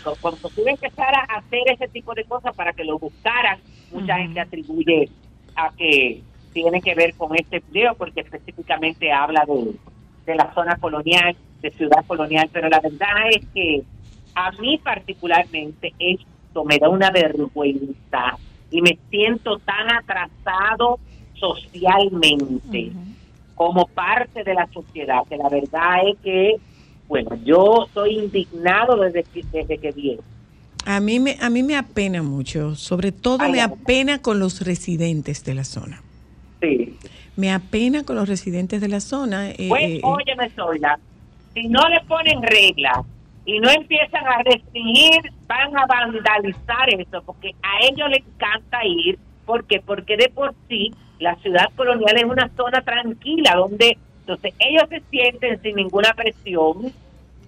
E: cu- cuando tuve que empezar a hacer ese tipo de cosas para que lo buscaran, mucha gente atribuye a que tiene que ver con este video porque específicamente habla de, de la zona colonial, de ciudad colonial, pero la verdad es que a mí particularmente esto me da una vergüenza y me siento tan atrasado socialmente como parte de la sociedad, que la verdad es que, bueno, yo estoy indignado desde que, desde que vi esto.
B: A mí me, a mí me apena mucho, sobre todo
E: Ay,
B: me apena con los residentes de la zona.
E: Sí.
B: Me apena con los residentes de la zona. eh,
E: Pues,
B: eh,
E: óyeme, Zoila, si no le ponen reglas y no empiezan a restringir, van a vandalizar eso, porque a ellos les encanta ir. ¿Por qué? Porque de por sí la ciudad colonial es una zona tranquila, donde entonces ellos se sienten sin ninguna presión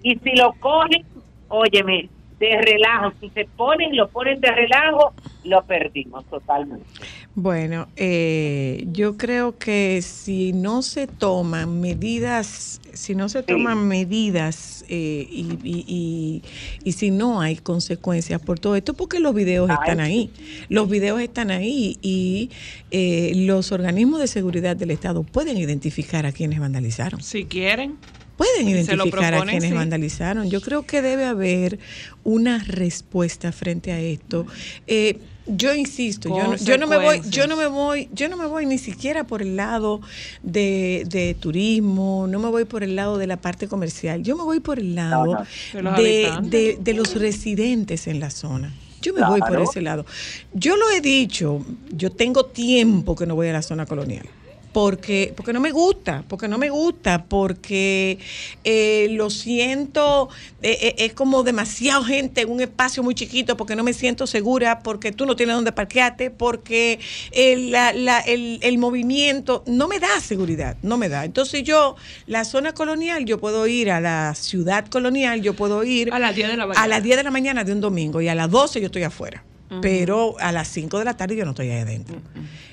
E: y si lo cogen, óyeme, de relajo, si se ponen, lo ponen de relajo, lo perdimos totalmente.
B: Bueno, eh, yo creo que si no se toman medidas, si no se toman medidas eh, y, y- y- y si no hay consecuencias por todo esto, porque los videos
E: Ay,
B: están ahí, los videos están ahí y eh, los organismos de seguridad del Estado pueden identificar a quienes vandalizaron.
C: Si quieren.
B: pueden identificar a quienes
C: sí.
B: vandalizaron. Yo creo que debe haber una respuesta frente a esto. Eh, yo insisto, yo no, yo no me voy, yo no me voy, yo no me voy ni siquiera por el lado de, de turismo, no me voy por el lado de la parte comercial, yo me voy por el lado
E: no.
C: De los
B: de,
C: habitantes.
B: de- de los residentes en la zona. Yo me voy por ese lado. Yo lo he dicho, yo tengo tiempo que no voy a la zona colonial. Porque, porque no me gusta, porque no me gusta, porque eh, lo siento, eh, eh, es como demasiada gente en un espacio muy chiquito, porque no me siento segura, porque tú no tienes dónde parquearte, porque el, la- la- el- el movimiento no me da seguridad, no me da. Entonces yo, la zona colonial, yo puedo ir a la ciudad colonial, yo puedo ir
C: A las 10 de la mañana.
B: a las 10 de la mañana de un domingo y a las 12 yo estoy afuera. Pero a las 5 de la tarde yo no estoy ahí adentro.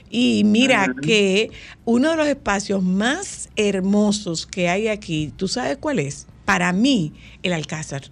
B: Y mira que uno de los espacios más hermosos que hay aquí, ¿tú sabes cuál es? Para mí, el Alcázar.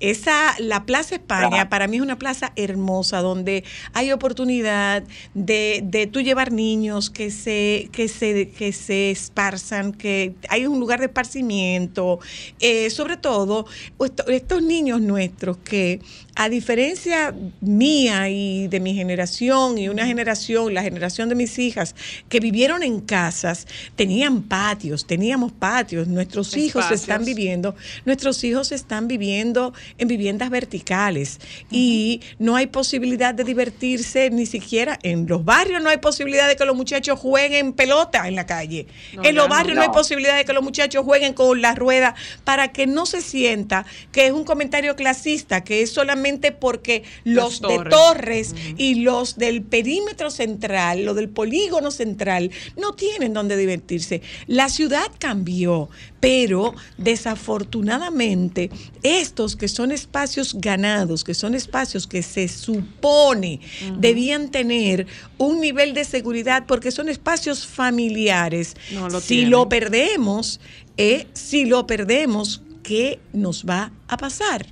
B: Esa, la Plaza España,
E: Ajá.
B: para mí es una plaza hermosa donde hay oportunidad de, de tú llevar niños que se, que se, que se esparzan, que hay un lugar de esparcimiento, eh, sobre todo esto- estos niños nuestros que a diferencia mía y de mi generación y una generación, la generación de mis hijas, que vivieron en casas, tenían patios, teníamos patios, nuestros hijos
C: Espacios.
B: están viviendo, nuestros hijos están viviendo en viviendas verticales y no hay posibilidad de divertirse ni siquiera en los barrios, no hay posibilidad de que los muchachos jueguen pelota en la calle.
C: No,
B: en los
C: ya no.
B: barrios no hay posibilidad de que los muchachos jueguen con la rueda para que no se sienta que es un comentario clasista, que es solamente porque los,
C: Los
B: de
C: Torres.
B: Torres y los del perímetro central, lo del polígono central, no tienen donde divertirse. La ciudad cambió, pero desafortunadamente estos que son espacios ganados, que son espacios que se supone debían tener un nivel de seguridad porque son espacios familiares.
C: No lo
B: si
C: tienen.
B: lo perdemos, eh, si lo perdemos, ¿qué nos va a pasar?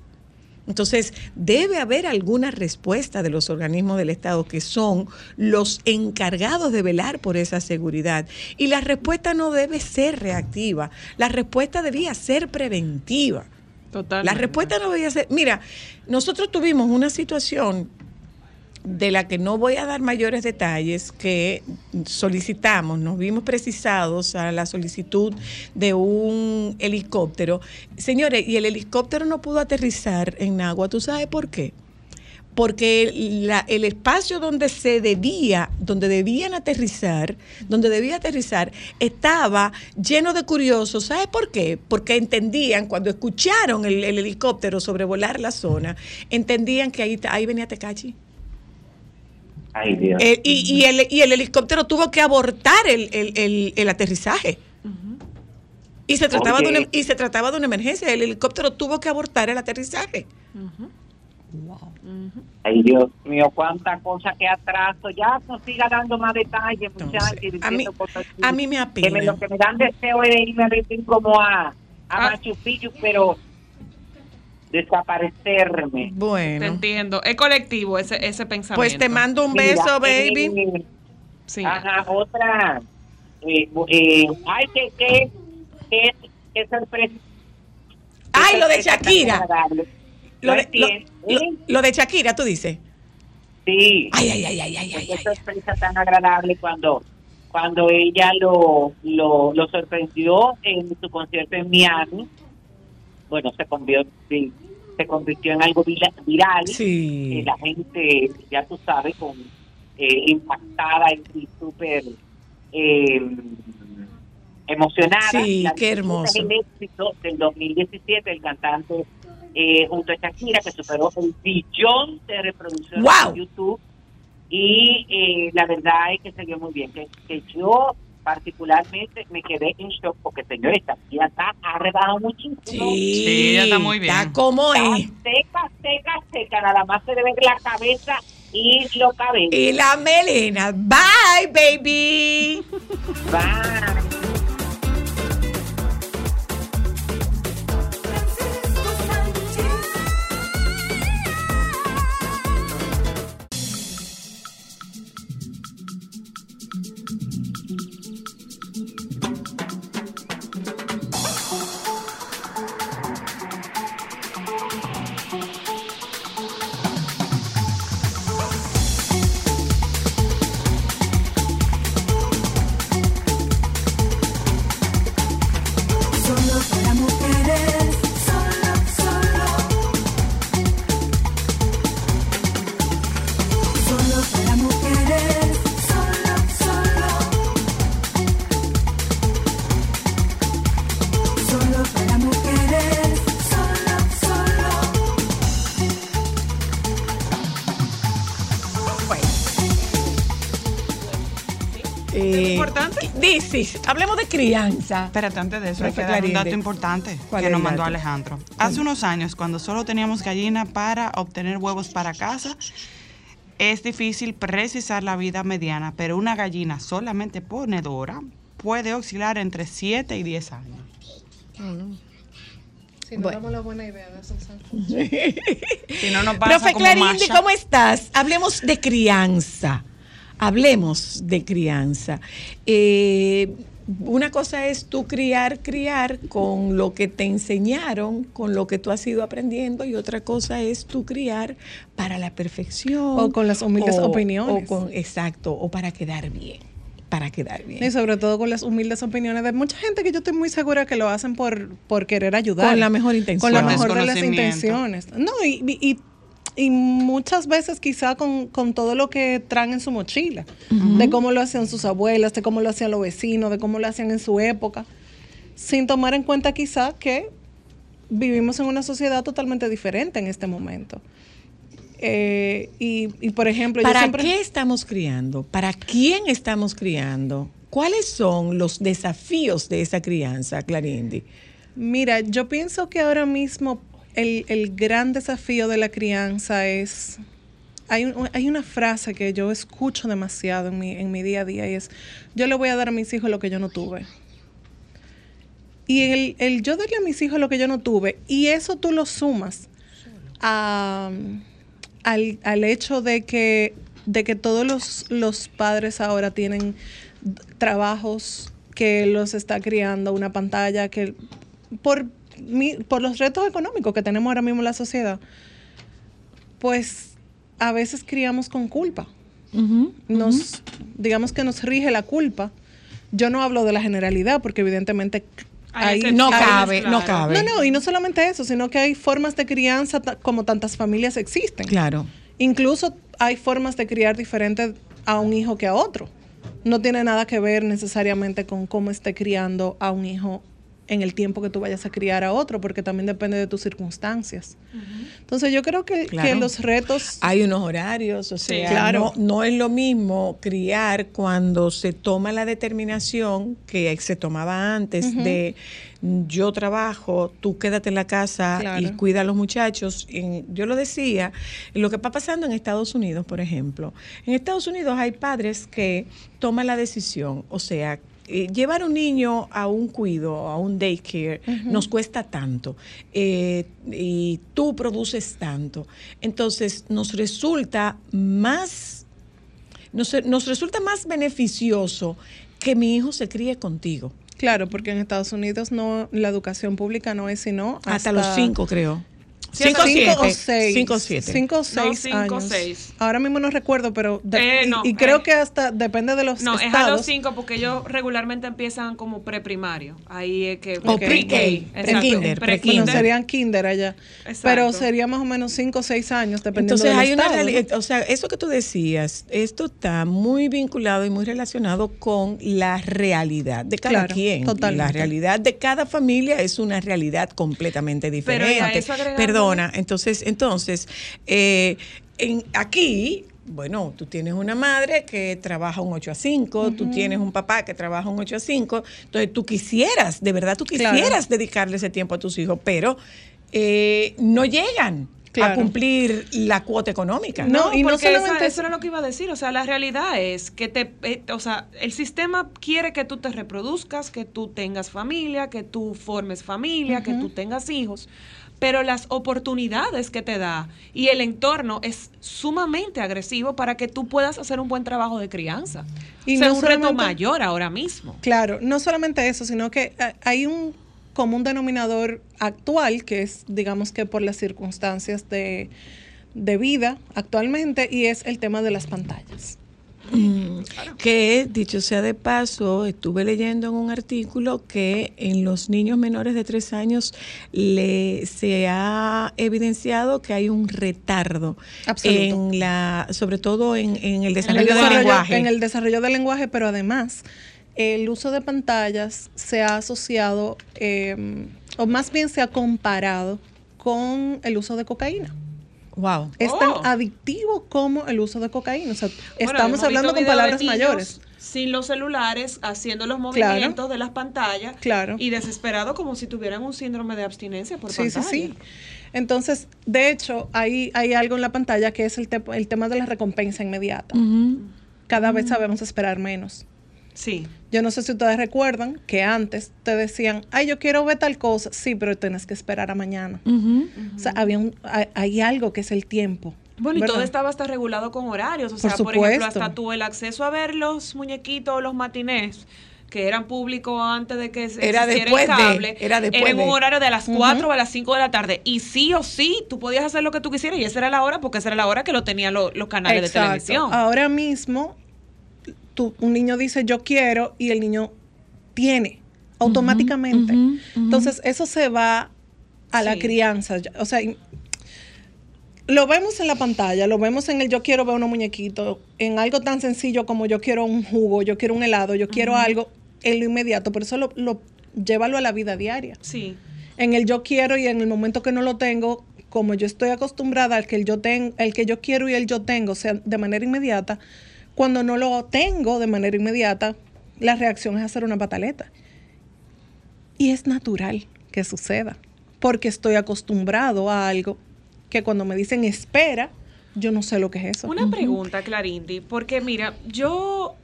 B: Entonces, debe haber alguna respuesta de los organismos del Estado que son los encargados de velar por esa seguridad. Y la respuesta no debe ser reactiva, la respuesta debía ser preventiva.
C: Totalmente.
B: La respuesta no debía ser, mira, nosotros tuvimos una situación de la que no voy a dar mayores detalles, que solicitamos, nos vimos precisados a la solicitud de un helicóptero. Señores, y el helicóptero no pudo aterrizar en agua, ¿tú sabes por qué? Porque el espacio donde se debía, donde debían aterrizar, donde debía aterrizar, estaba lleno de curiosos. ¿Sabes por qué? Porque entendían, cuando escucharon el, el helicóptero sobrevolar la zona, entendían que ahí, ahí venía Tecachi.
E: Ay, Dios.
B: Eh, y, y el, y el helicóptero tuvo que abortar el, el- el- el aterrizaje. Y se, trataba de una,
E: Oye.
B: y se trataba de una emergencia. El helicóptero tuvo que abortar el aterrizaje.
E: Ay, Dios mío, cuánta cosa que atraso. Ya no siga dando más detalles, muchachos.
B: Entonces, a, mí,
E: cosas
B: a mí me
E: que me, lo
B: apena.
E: que me dan deseo es irme a como a, a
C: Ah.
E: Machu Picchu, pero desaparecerme.
C: Te
B: Bueno,
C: entiendo. Es colectivo ese, ese pensamiento.
B: pues te mando un
E: Mira,
B: beso, baby.
E: eh,
C: Sí.
E: Ajá, otra. Eh, eh, ay, que, que, que, que sorpresa.
B: Ay, lo de Shakira. Lo de, lo-
E: entiendo,
B: lo-
E: ¿eh?
B: lo de Shakira, tú dices.
E: Sí.
B: Ay, ay, ay, ay, ay, ay,
E: Qué sorpresa tan agradable cuando cuando ella lo, lo, lo sorprendió en su concierto en Miami. Bueno, se convirtió, se convirtió en algo viral.
B: Sí.
E: Eh, la gente, ya tú sabes, con eh, impactada y, súper eh, emocionada.
B: Sí,
E: La
B: qué hermoso.
E: el éxito del 2017, el cantante eh, junto a Shakira, que superó el billón de reproducciones
B: ¡Wow!
E: en YouTube. Y eh, la verdad es que se vio muy bien. Que, que yo particularmente me quedé en shock porque, señores, Shakira está, ha rebajado muchísimo.
B: Sí,
A: Sí, ella está muy bien.
B: Está como
E: Está
B: es.
E: seca, seca, seca. Nada más se le ve la cabeza y los cabellos.
B: Y la melena. Bye, baby.
E: Va.
B: Eh,
C: importante?
B: Dices, hablemos de crianza.
A: Espérate, antes de eso hay que dar un dato importante
B: ¿Cuál
A: que nos mandó? Alejandro. Hace unos años, cuando solo teníamos gallina para obtener huevos para casa, es difícil precisar la vida mediana, pero una gallina solamente ponedora puede oscilar entre 7 y 10 años.
F: Si no
B: Bueno.
F: damos la buena idea de esos
A: Si no nos pasa
B: Profe
A: como
B: Clarinde,
A: Masha.
B: ¿cómo estás? Hablemos de crianza. Hablemos de crianza. Eh, una cosa es tú criar, criar con lo que te enseñaron, con lo que tú has ido aprendiendo, y otra cosa es tú criar para la perfección.
F: O con las humildes
B: o-
F: opiniones.
B: o con, exacto, o para quedar bien. Para quedar bien.
F: Y sobre todo con las humildes opiniones de mucha gente que yo estoy muy segura que lo hacen por, por querer ayudar.
B: Con la mejor intención.
F: Con la mejor de las intenciones. No, y, y, y- muchas veces quizá con, con todo lo que traen en su mochila, de cómo lo hacían sus abuelas, de cómo lo hacían los vecinos, de cómo lo hacían en su época, sin tomar en cuenta quizá que vivimos en una sociedad totalmente diferente en este momento. Eh, y, y, por ejemplo, yo
B: ¿Para
F: siempre-
B: qué estamos criando? ¿Para quién estamos criando? ¿Cuáles son los desafíos de esa crianza, Clarindi?
F: Mira, yo pienso que ahora mismo el, el gran desafío de la crianza es... Hay, un- hay una frase que yo escucho demasiado en mi, en mi día a día y es, yo le voy a dar a mis hijos lo que yo no tuve. Y el, el yo darle a mis hijos lo que yo no tuve, y eso tú lo sumas a- al, al hecho de que, de que todos los, los padres ahora tienen trabajos que los está criando una pantalla que por, por los retos económicos que tenemos ahora mismo en la sociedad, pues a veces criamos con culpa. Nos, digamos que nos rige la culpa. Yo no hablo de la generalidad porque evidentemente
C: Hay
F: hay-
B: No cabe, no cabe.
F: no, no, y no solamente eso, sino que hay formas de crianza como tantas familias existen.
B: Claro.
F: Incluso hay formas de criar diferentes a un hijo que a otro. No tiene nada que ver necesariamente con cómo esté criando a un hijo en el tiempo que tú vayas a criar a otro, porque también depende de tus circunstancias. Entonces yo creo que,
B: Claro.
F: que los retos...
B: Hay unos horarios, o sea,
F: claro.
B: no, no es lo mismo criar cuando se toma la determinación que se tomaba antes de yo trabajo, tú quédate en la casa
F: Claro.
B: y cuida a los muchachos. En- yo lo decía, lo que está pasando en Estados Unidos, por ejemplo. En Estados Unidos hay padres que toman la decisión, o sea, eh, llevar un niño a un cuido, a un daycare, nos cuesta tanto eh, y tú produces tanto. Entonces nos resulta más, nos, nos resulta más beneficioso que mi hijo se críe contigo.
F: Claro, porque en Estados Unidos no la educación pública no es sino
B: Hasta, los cinco, creo.
C: Sí,
B: cinco,
C: hasta
B: siete.
F: o seis.
B: Cinco o siete.
F: Cinco o seis
C: cinco o
F: años.
C: seis.
F: Ahora mismo no recuerdo, pero de-
C: Eh, no,
F: y, y creo
C: eh.
F: que hasta depende de los
C: No, es a
F: estados.
C: los cinco porque ellos regularmente empiezan como preprimario. Ahí es que...
B: O pre-K, pre-kinder,
C: pre-kinder.
F: Bueno, serían kinder allá.
C: Exacto.
F: Pero sería más o menos cinco o seis años, dependiendo
B: Entonces
F: del
B: hay una realidad, o sea, eso que tú decías, esto está muy vinculado y muy relacionado con la realidad de cada
F: Claro,
B: quien.
F: totalmente.
B: La realidad de cada familia es una realidad completamente
C: Pero
B: diferente.
C: eso agregándole-
B: Entonces, entonces, eh, en, aquí bueno, tú tienes una madre que trabaja un 8 a 5, tú tienes un papá que trabaja un 8 a 5, entonces tú quisieras, de verdad tú
F: Claro.
B: quisieras dedicarle ese tiempo a tus hijos, pero eh, no llegan a cumplir la cuota económica.
F: No,
C: No,
F: y no
C: esa-
F: solamente
C: eso era lo que iba a decir. O sea, la realidad es que te, eh, o sea, el sistema quiere que tú te reproduzcas, que tú tengas familia, que tú formes familia, que tú tengas hijos. Pero las oportunidades que te da y el entorno es sumamente agresivo para que tú puedas hacer un buen trabajo de crianza.
F: Y
C: o sea,
F: no
C: es un reto mayor ahora mismo.
F: Claro, no solamente eso, sino que eh, hay un común denominador actual que es, digamos que por las circunstancias de, de vida actualmente, y es el tema de las pantallas.
B: Mm, Que, dicho sea de paso, estuve leyendo en un artículo que en los niños menores de tres años le, se ha evidenciado que hay un retardo
F: Absoluto.
B: en la, sobre todo en, en el
F: En
B: desarrollo,
F: el,
B: del lenguaje.
F: en el desarrollo del lenguaje, pero además el uso de pantallas se ha asociado, eh, o más bien se ha comparado con el uso de cocaína.
B: Wow.
F: Es tan
C: Oh.
F: adictivo como el uso de cocaína. O sea,
C: Bueno,
F: estamos hablando con palabras mayores.
C: sin los celulares, haciendo los
F: Claro.
C: movimientos de las pantallas
F: Claro.
C: y desesperado como si tuvieran un síndrome de abstinencia por
F: Sí, sí,
C: pantalla.
F: sí. Entonces, de hecho, hay, hay algo en la pantalla que es el, te- el tema de la recompensa inmediata. Cada vez sabemos esperar menos.
C: Sí.
F: Yo no sé si ustedes recuerdan que antes te decían, ay, yo quiero ver tal cosa. Sí, pero tienes que esperar a mañana. O sea, había un, hay, hay algo que es el tiempo.
C: Bueno, y todo estaba hasta regulado con horarios. O
F: Por
C: sea, por, ejemplo, hasta tú el acceso a ver los muñequitos o los matinés que eran públicos antes de que se
B: Era después
C: el
B: de,
C: cable,
B: era después
C: en un horario de las 4 o a las 5 de la tarde. Y sí o sí, tú podías hacer lo que tú quisieras y esa era la hora porque esa era la hora que lo tenían lo- los canales de televisión.
F: Ahora mismo, tú- un niño dice yo quiero y el niño tiene automáticamente. Entonces, eso se va a la crianza. O sea, lo vemos en la pantalla, lo vemos en el yo quiero ver unos muñequitos, en algo tan sencillo como yo quiero un jugo, yo quiero un helado, yo quiero algo en lo inmediato. Por eso lo, lo llévalo a la vida diaria.
C: Sí.
F: En el yo quiero y en el momento que no lo tengo, como yo estoy acostumbrada al que el yo ten- el que yo quiero y el yo tengo sea de manera inmediata, cuando no lo tengo de manera inmediata, la reacción es hacer una pataleta. Y es natural que suceda, porque estoy acostumbrado a algo que cuando me dicen espera, yo no sé lo que es eso.
C: Una pregunta, Clarindi, porque mira, yo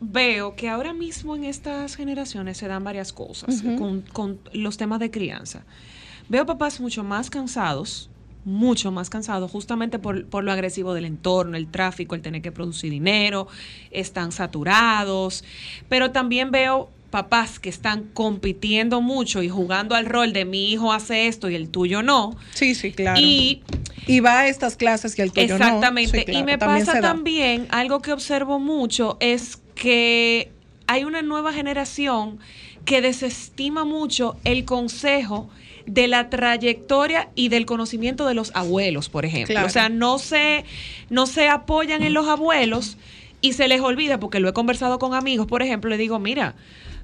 C: veo que ahora mismo en estas generaciones se dan varias cosas con, con los temas de crianza. Veo papás mucho más cansados, mucho más cansados, justamente por, por lo agresivo del entorno, el tráfico, el tener que producir dinero, están saturados, pero también veo papás que están compitiendo mucho y jugando al rol de mi hijo hace esto y el tuyo no.
F: Sí, sí, claro.
C: Y
F: Y va a estas clases y el tuyo no.
C: Exactamente.
F: Sí, claro,
C: y me
F: también
C: pasa también, algo que observo mucho, es que hay una nueva generación que desestima mucho el consejo de la trayectoria y del conocimiento de los abuelos, por ejemplo.
F: Claro.
C: O sea, no se, no se apoyan en los abuelos y se les olvida, porque lo he conversado con amigos, por ejemplo, le digo, mira,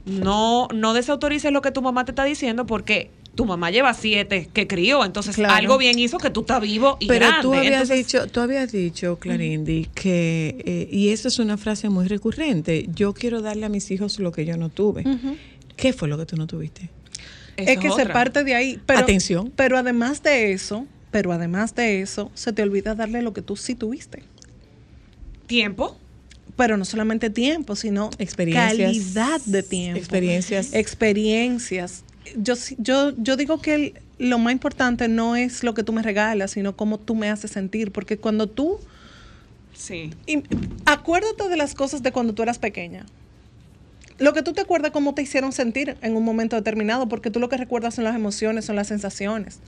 C: no, no desautorices lo que tu mamá te está diciendo porque tu mamá lleva siete que crió, entonces
F: Claro.
C: algo bien hizo que tú estás vivo y
B: Pero
C: grande.
B: tú habías
C: Entonces,
B: dicho, tú habías dicho, Clarindi, que, eh, y esa es una frase muy recurrente, yo quiero darle a mis hijos lo que yo no tuve. ¿Qué fue lo que tú no tuviste?
F: es que se parte de ahí. Pero,
B: Atención.
F: Pero además de eso, pero además de eso, se te olvida darle lo que tú sí tuviste.
C: tiempo.
F: Pero no solamente tiempo, sino
B: Experiencias.
F: calidad de tiempo.
B: Experiencias.
F: Experiencias. Yo, yo, yo digo que el- lo más importante no es lo que tú me regalas, sino cómo tú me haces sentir. Porque cuando tú...
C: Sí.
F: y- acuérdate de las cosas de cuando tú eras pequeña. Lo que tú te acuerdas cómo te hicieron sentir en un momento determinado, porque tú lo que recuerdas son las emociones, son las sensaciones.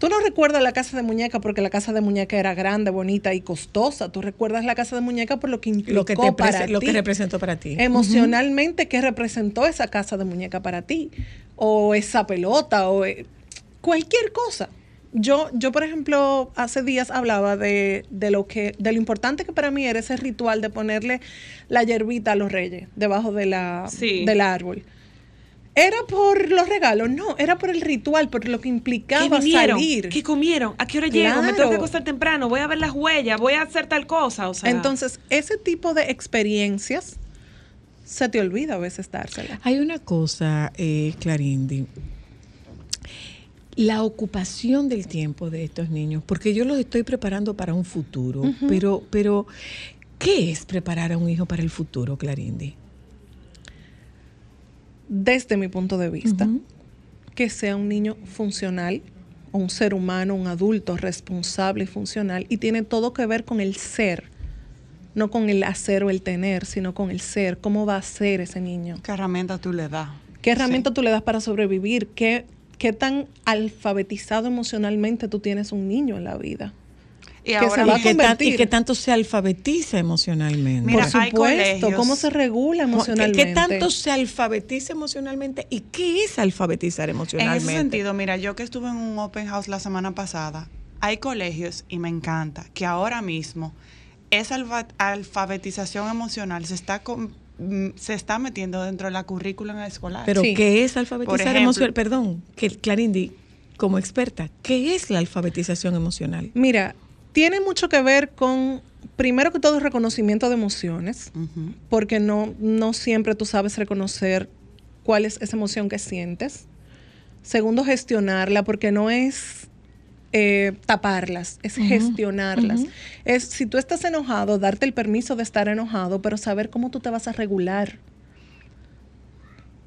F: Tú no recuerdas la casa de muñeca porque la casa de muñeca era grande, bonita y costosa. Tú recuerdas la casa de muñeca por lo que implicó
B: Lo que, te
F: para
B: lo que representó para ti.
F: Emocionalmente, ¿qué representó esa casa de muñeca para ti? O esa pelota, o eh, cualquier cosa. Yo, yo, por ejemplo, hace días hablaba de, de lo que, de lo importante que para mí era ese ritual de ponerle la hierbita a los reyes debajo de la,
C: Sí.
F: del árbol. ¿Era por los regalos? No, era por el ritual, por lo que
C: ¿Qué
F: implicaba
C: vinieron?
F: salir.
C: ¿Qué comieron? ¿A qué hora llego? Me tengo
F: Claro.
C: que acostar temprano. Voy a ver las huellas. Voy a hacer tal cosa. O sea,
F: Entonces, ese tipo de experiencias se te olvida a veces dársela.
B: Hay una cosa, eh, Clarindi, la ocupación del tiempo de estos niños, porque yo los estoy preparando para un futuro, pero, pero, ¿qué es preparar a un hijo para el futuro, Clarindi?
F: Desde mi punto de vista, que sea un niño funcional, un ser humano, un adulto responsable y funcional, y tiene todo que ver con el ser, no con el hacer o el tener, sino con el ser. ¿Cómo va a ser ese niño?
A: ¿Qué herramienta tú le das?
F: ¿Qué herramienta tú le das para sobrevivir? ¿Qué, ¿Qué tan alfabetizado emocionalmente tú tienes un niño en la vida?
A: Y
F: Que
A: ahora
F: se va a
B: y, que tan-
F: convertir.
B: y que tanto se alfabetiza emocionalmente.
A: Mira,
F: Por supuesto, ¿cómo se regula
B: ¿Qué-
F: emocionalmente?
B: ¿Qué tanto se alfabetiza emocionalmente y qué es alfabetizar
A: En
B: emocionalmente?
A: ese sentido, mira, yo que estuve en un open house la semana pasada, hay colegios, y me encanta, que ahora mismo esa alfa- alfabetización emocional se está, con- mm, se está metiendo dentro de la currícula escolar.
B: Pero
F: Sí.
B: ¿qué es alfabetizar
A: ejemplo-
B: emocional? Perdón, que Clarindi, como experta, ¿qué es la alfabetización emocional?
F: Mira, tiene mucho que ver con primero que todo, reconocimiento de emociones, porque no, no siempre tú sabes reconocer cuál es esa emoción que sientes. Segundo, gestionarla, porque no es eh, taparlas, es gestionarlas. Es si tú estás enojado, darte el permiso de estar enojado, pero saber cómo tú te vas a regular.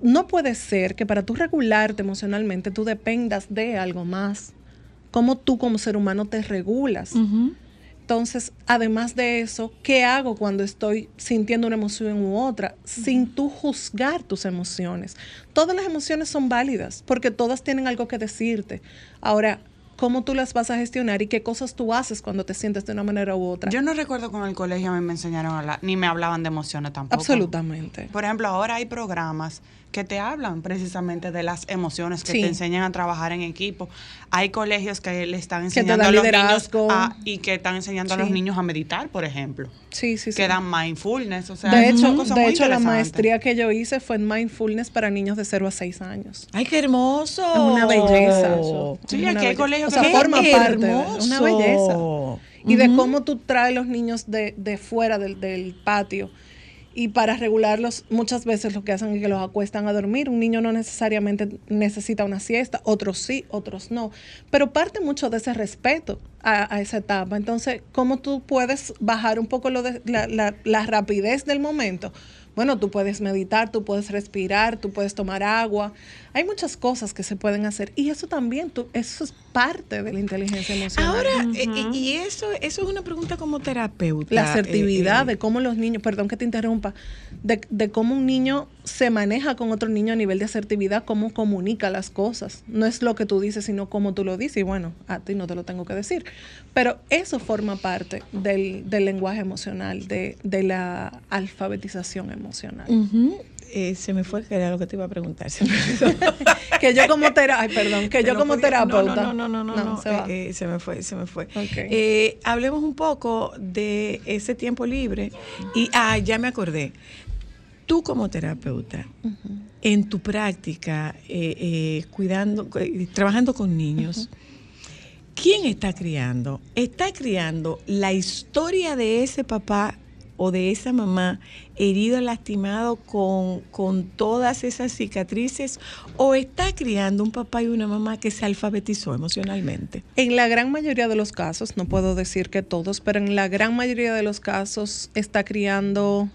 F: No puede ser que para tú regularte emocionalmente tú dependas de algo más. Cómo tú como ser humano te regulas. Entonces, además de eso, ¿qué hago cuando estoy sintiendo una emoción u otra? Sin tú juzgar tus emociones. Todas las emociones son válidas porque todas tienen algo que decirte. Ahora, ¿cómo tú las vas a gestionar y qué cosas tú haces cuando te sientes de una manera u otra?
A: Yo no recuerdo con el colegio a mí me enseñaron a hablar, ni me hablaban de emociones tampoco.
F: Absolutamente.
A: Por ejemplo, ahora hay programas que te hablan precisamente de las emociones, que
F: Sí.
A: te enseñan a trabajar en equipo. Hay colegios que le están enseñando a los
F: liderazgo.
A: niños a- y que están enseñando a los
F: Sí.
A: niños a meditar, por ejemplo.
F: Sí, sí, sí.
A: Que dan mindfulness, o sea,
F: de
A: son
F: hecho,
A: cosas
F: de
A: muy
F: hecho la maestría que yo hice fue en mindfulness para niños de 0 a 6 años.
B: Ay, qué hermoso.
F: Es una belleza. eso.
A: Sí,
F: Es
A: aquí hay colegios
F: o sea,
A: que-
F: forma
B: Qué
F: parte de una belleza. Y de cómo tú traes los niños de, de fuera del, del patio. Y para regularlos, muchas veces lo que hacen es que los acuestan a dormir. Un niño no necesariamente necesita una siesta, otros sí, otros no. Pero parte mucho de ese respeto a, a esa etapa. Entonces, ¿cómo tú puedes bajar un poco lo de, la, la- la rapidez del momento? Bueno, tú puedes meditar, tú puedes respirar, tú puedes tomar agua. Hay muchas cosas que se pueden hacer. Y eso también, tú, eso es parte de la inteligencia emocional.
B: Ahora, eh, eh, y eso, eso es una pregunta como terapeuta.
F: la asertividad
B: eh, eh,
F: de cómo los niños, perdón que te interrumpa, de, de cómo un niño se maneja con otro niño a nivel de asertividad, cómo comunica las cosas. No es lo que tú dices, sino cómo tú lo dices. Y bueno, a ti no te lo tengo que decir. Pero eso forma parte del, del lenguaje emocional, de, de la alfabetización emocional.
B: ujú. Eh, se me fue que era lo que te iba a preguntar. se me olvidó.
F: que yo como terapeuta, ay, perdón, que yo
B: no
F: como
B: podía-
F: terapeuta.
B: No, no, no, no, no, no,
F: se
B: eh, eh, se me fue, se me fue. Eh, hablemos un poco de ese tiempo libre. Y, ah, ya me acordé. Tú como terapeuta, en tu práctica, cuidando, trabajando con niños, ¿quién está criando? ¿Está criando la historia de ese papá o de esa mamá herido, lastimado con, con todas esas cicatrices? ¿O está criando un papá y una mamá que se alfabetizó emocionalmente?
F: En la gran mayoría de los casos, no puedo decir que todos, pero en la gran mayoría de los casos está criando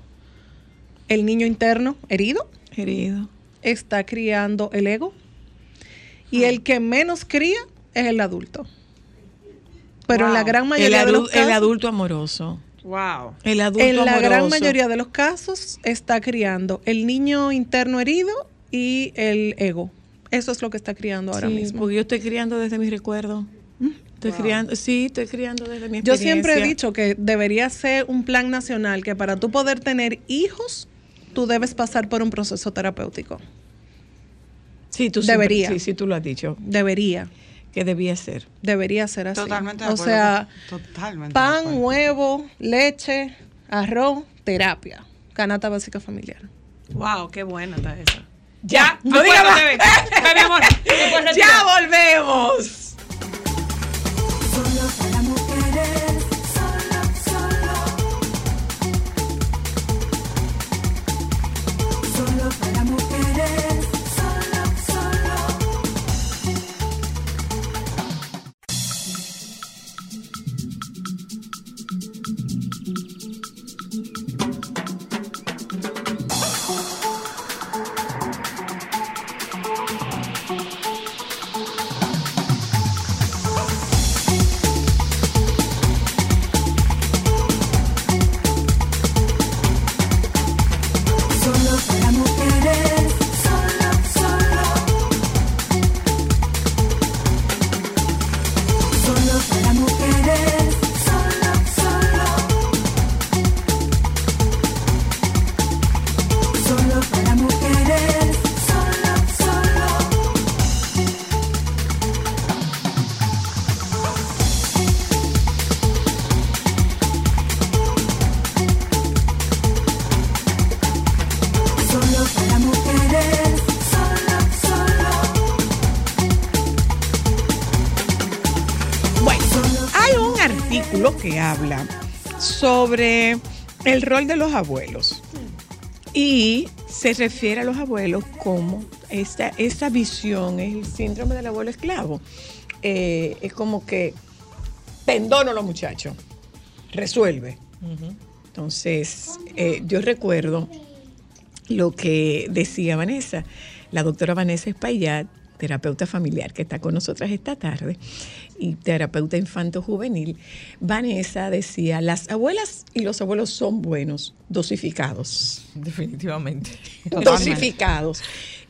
F: el niño interno herido,
B: Herido.
F: está criando el ego y el que menos cría es el adulto. Pero en la gran
B: El,
F: mayoría de los casos,
B: el adulto amoroso.
C: Wow.
B: El adulto
F: en la gran mayoría de los casos está criando el niño interno herido y el ego. Eso es lo que está criando ahora
B: Sí,
F: mismo.
B: Porque yo estoy criando desde mi recuerdo. Estoy criando, sí, estoy criando desde mi
F: Yo
B: experiencia.
F: siempre he dicho que debería ser un plan nacional que para tú poder tener hijos, tú debes pasar por un proceso terapéutico.
B: Sí, tú siempre-
F: debería.
B: sí, sí, tú lo has dicho,
F: Debería,
B: que debía ser.
F: debería ser así.
A: Totalmente de
F: O
A: acuerdo.
F: sea,
A: Totalmente de
F: pan,
A: acuerdo.
F: huevo, leche, arroz, terapia, canasta básica familiar.
C: Wow, qué buena está esa.
B: Ya, no diga más.
C: mi amor.
B: ¡Ya volvemos!
D: Solo para mujeres, solo, solo. Solo para mujeres,
B: el rol de los abuelos. Y se refiere a los abuelos como esta, esta visión, es el síndrome del abuelo esclavo. Eh, es como que pendono los muchachos, resuelve. Entonces, eh, yo recuerdo lo que decía Vanessa, la doctora Vanessa Espaillat, terapeuta familiar que está con nosotras esta tarde y terapeuta infanto-juvenil, Vanessa decía, las abuelas y los abuelos son buenos, dosificados,
G: Definitivamente.
B: dosificados.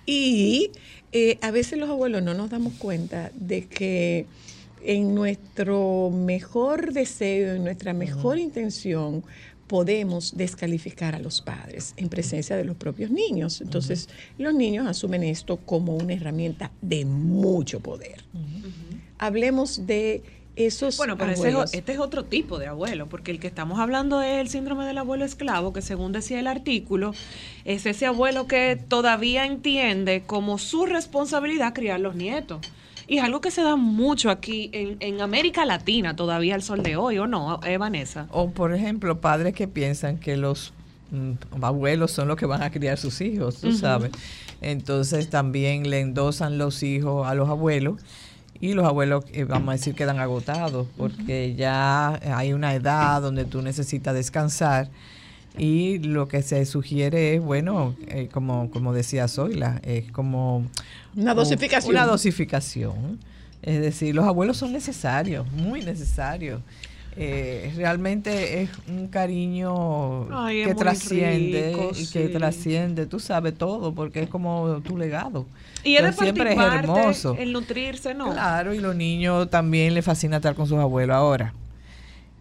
B: Y eh, a veces los abuelos no nos damos cuenta de que en nuestro mejor deseo, en nuestra mejor intención, podemos descalificar a los padres en presencia de los propios niños. Entonces, los niños asumen esto como una herramienta de mucho poder. Hablemos de esos
C: Bueno, pero ese este es otro tipo de abuelo, porque el que estamos hablando es el síndrome del abuelo esclavo, que según decía el artículo, es ese abuelo que todavía entiende como su responsabilidad criar los nietos. Y es algo que se da mucho aquí en, en América Latina todavía al sol de hoy, ¿o no, eh, Vanessa?
G: O, por ejemplo, padres que piensan que los mm, abuelos son los que van a criar sus hijos, tú sabes. Entonces también le endosan los hijos a los abuelos y los abuelos, eh, vamos a decir, quedan agotados porque ya hay una edad donde tú necesitas descansar. Y lo que se sugiere es, bueno, eh, como, como decía Zoila, es como
B: Una dosificación.
G: Una dosificación. Es decir, los abuelos son necesarios, muy necesarios. Eh, realmente es un cariño
C: Ay,
G: que trasciende
C: rico,
G: y que trasciende, tú sabes todo, porque es como tu legado.
C: Y
G: Entonces, siempre es hermoso.
C: el nutrirse, ¿no?
G: Claro, y los niños también les fascina estar con sus abuelos. Ahora,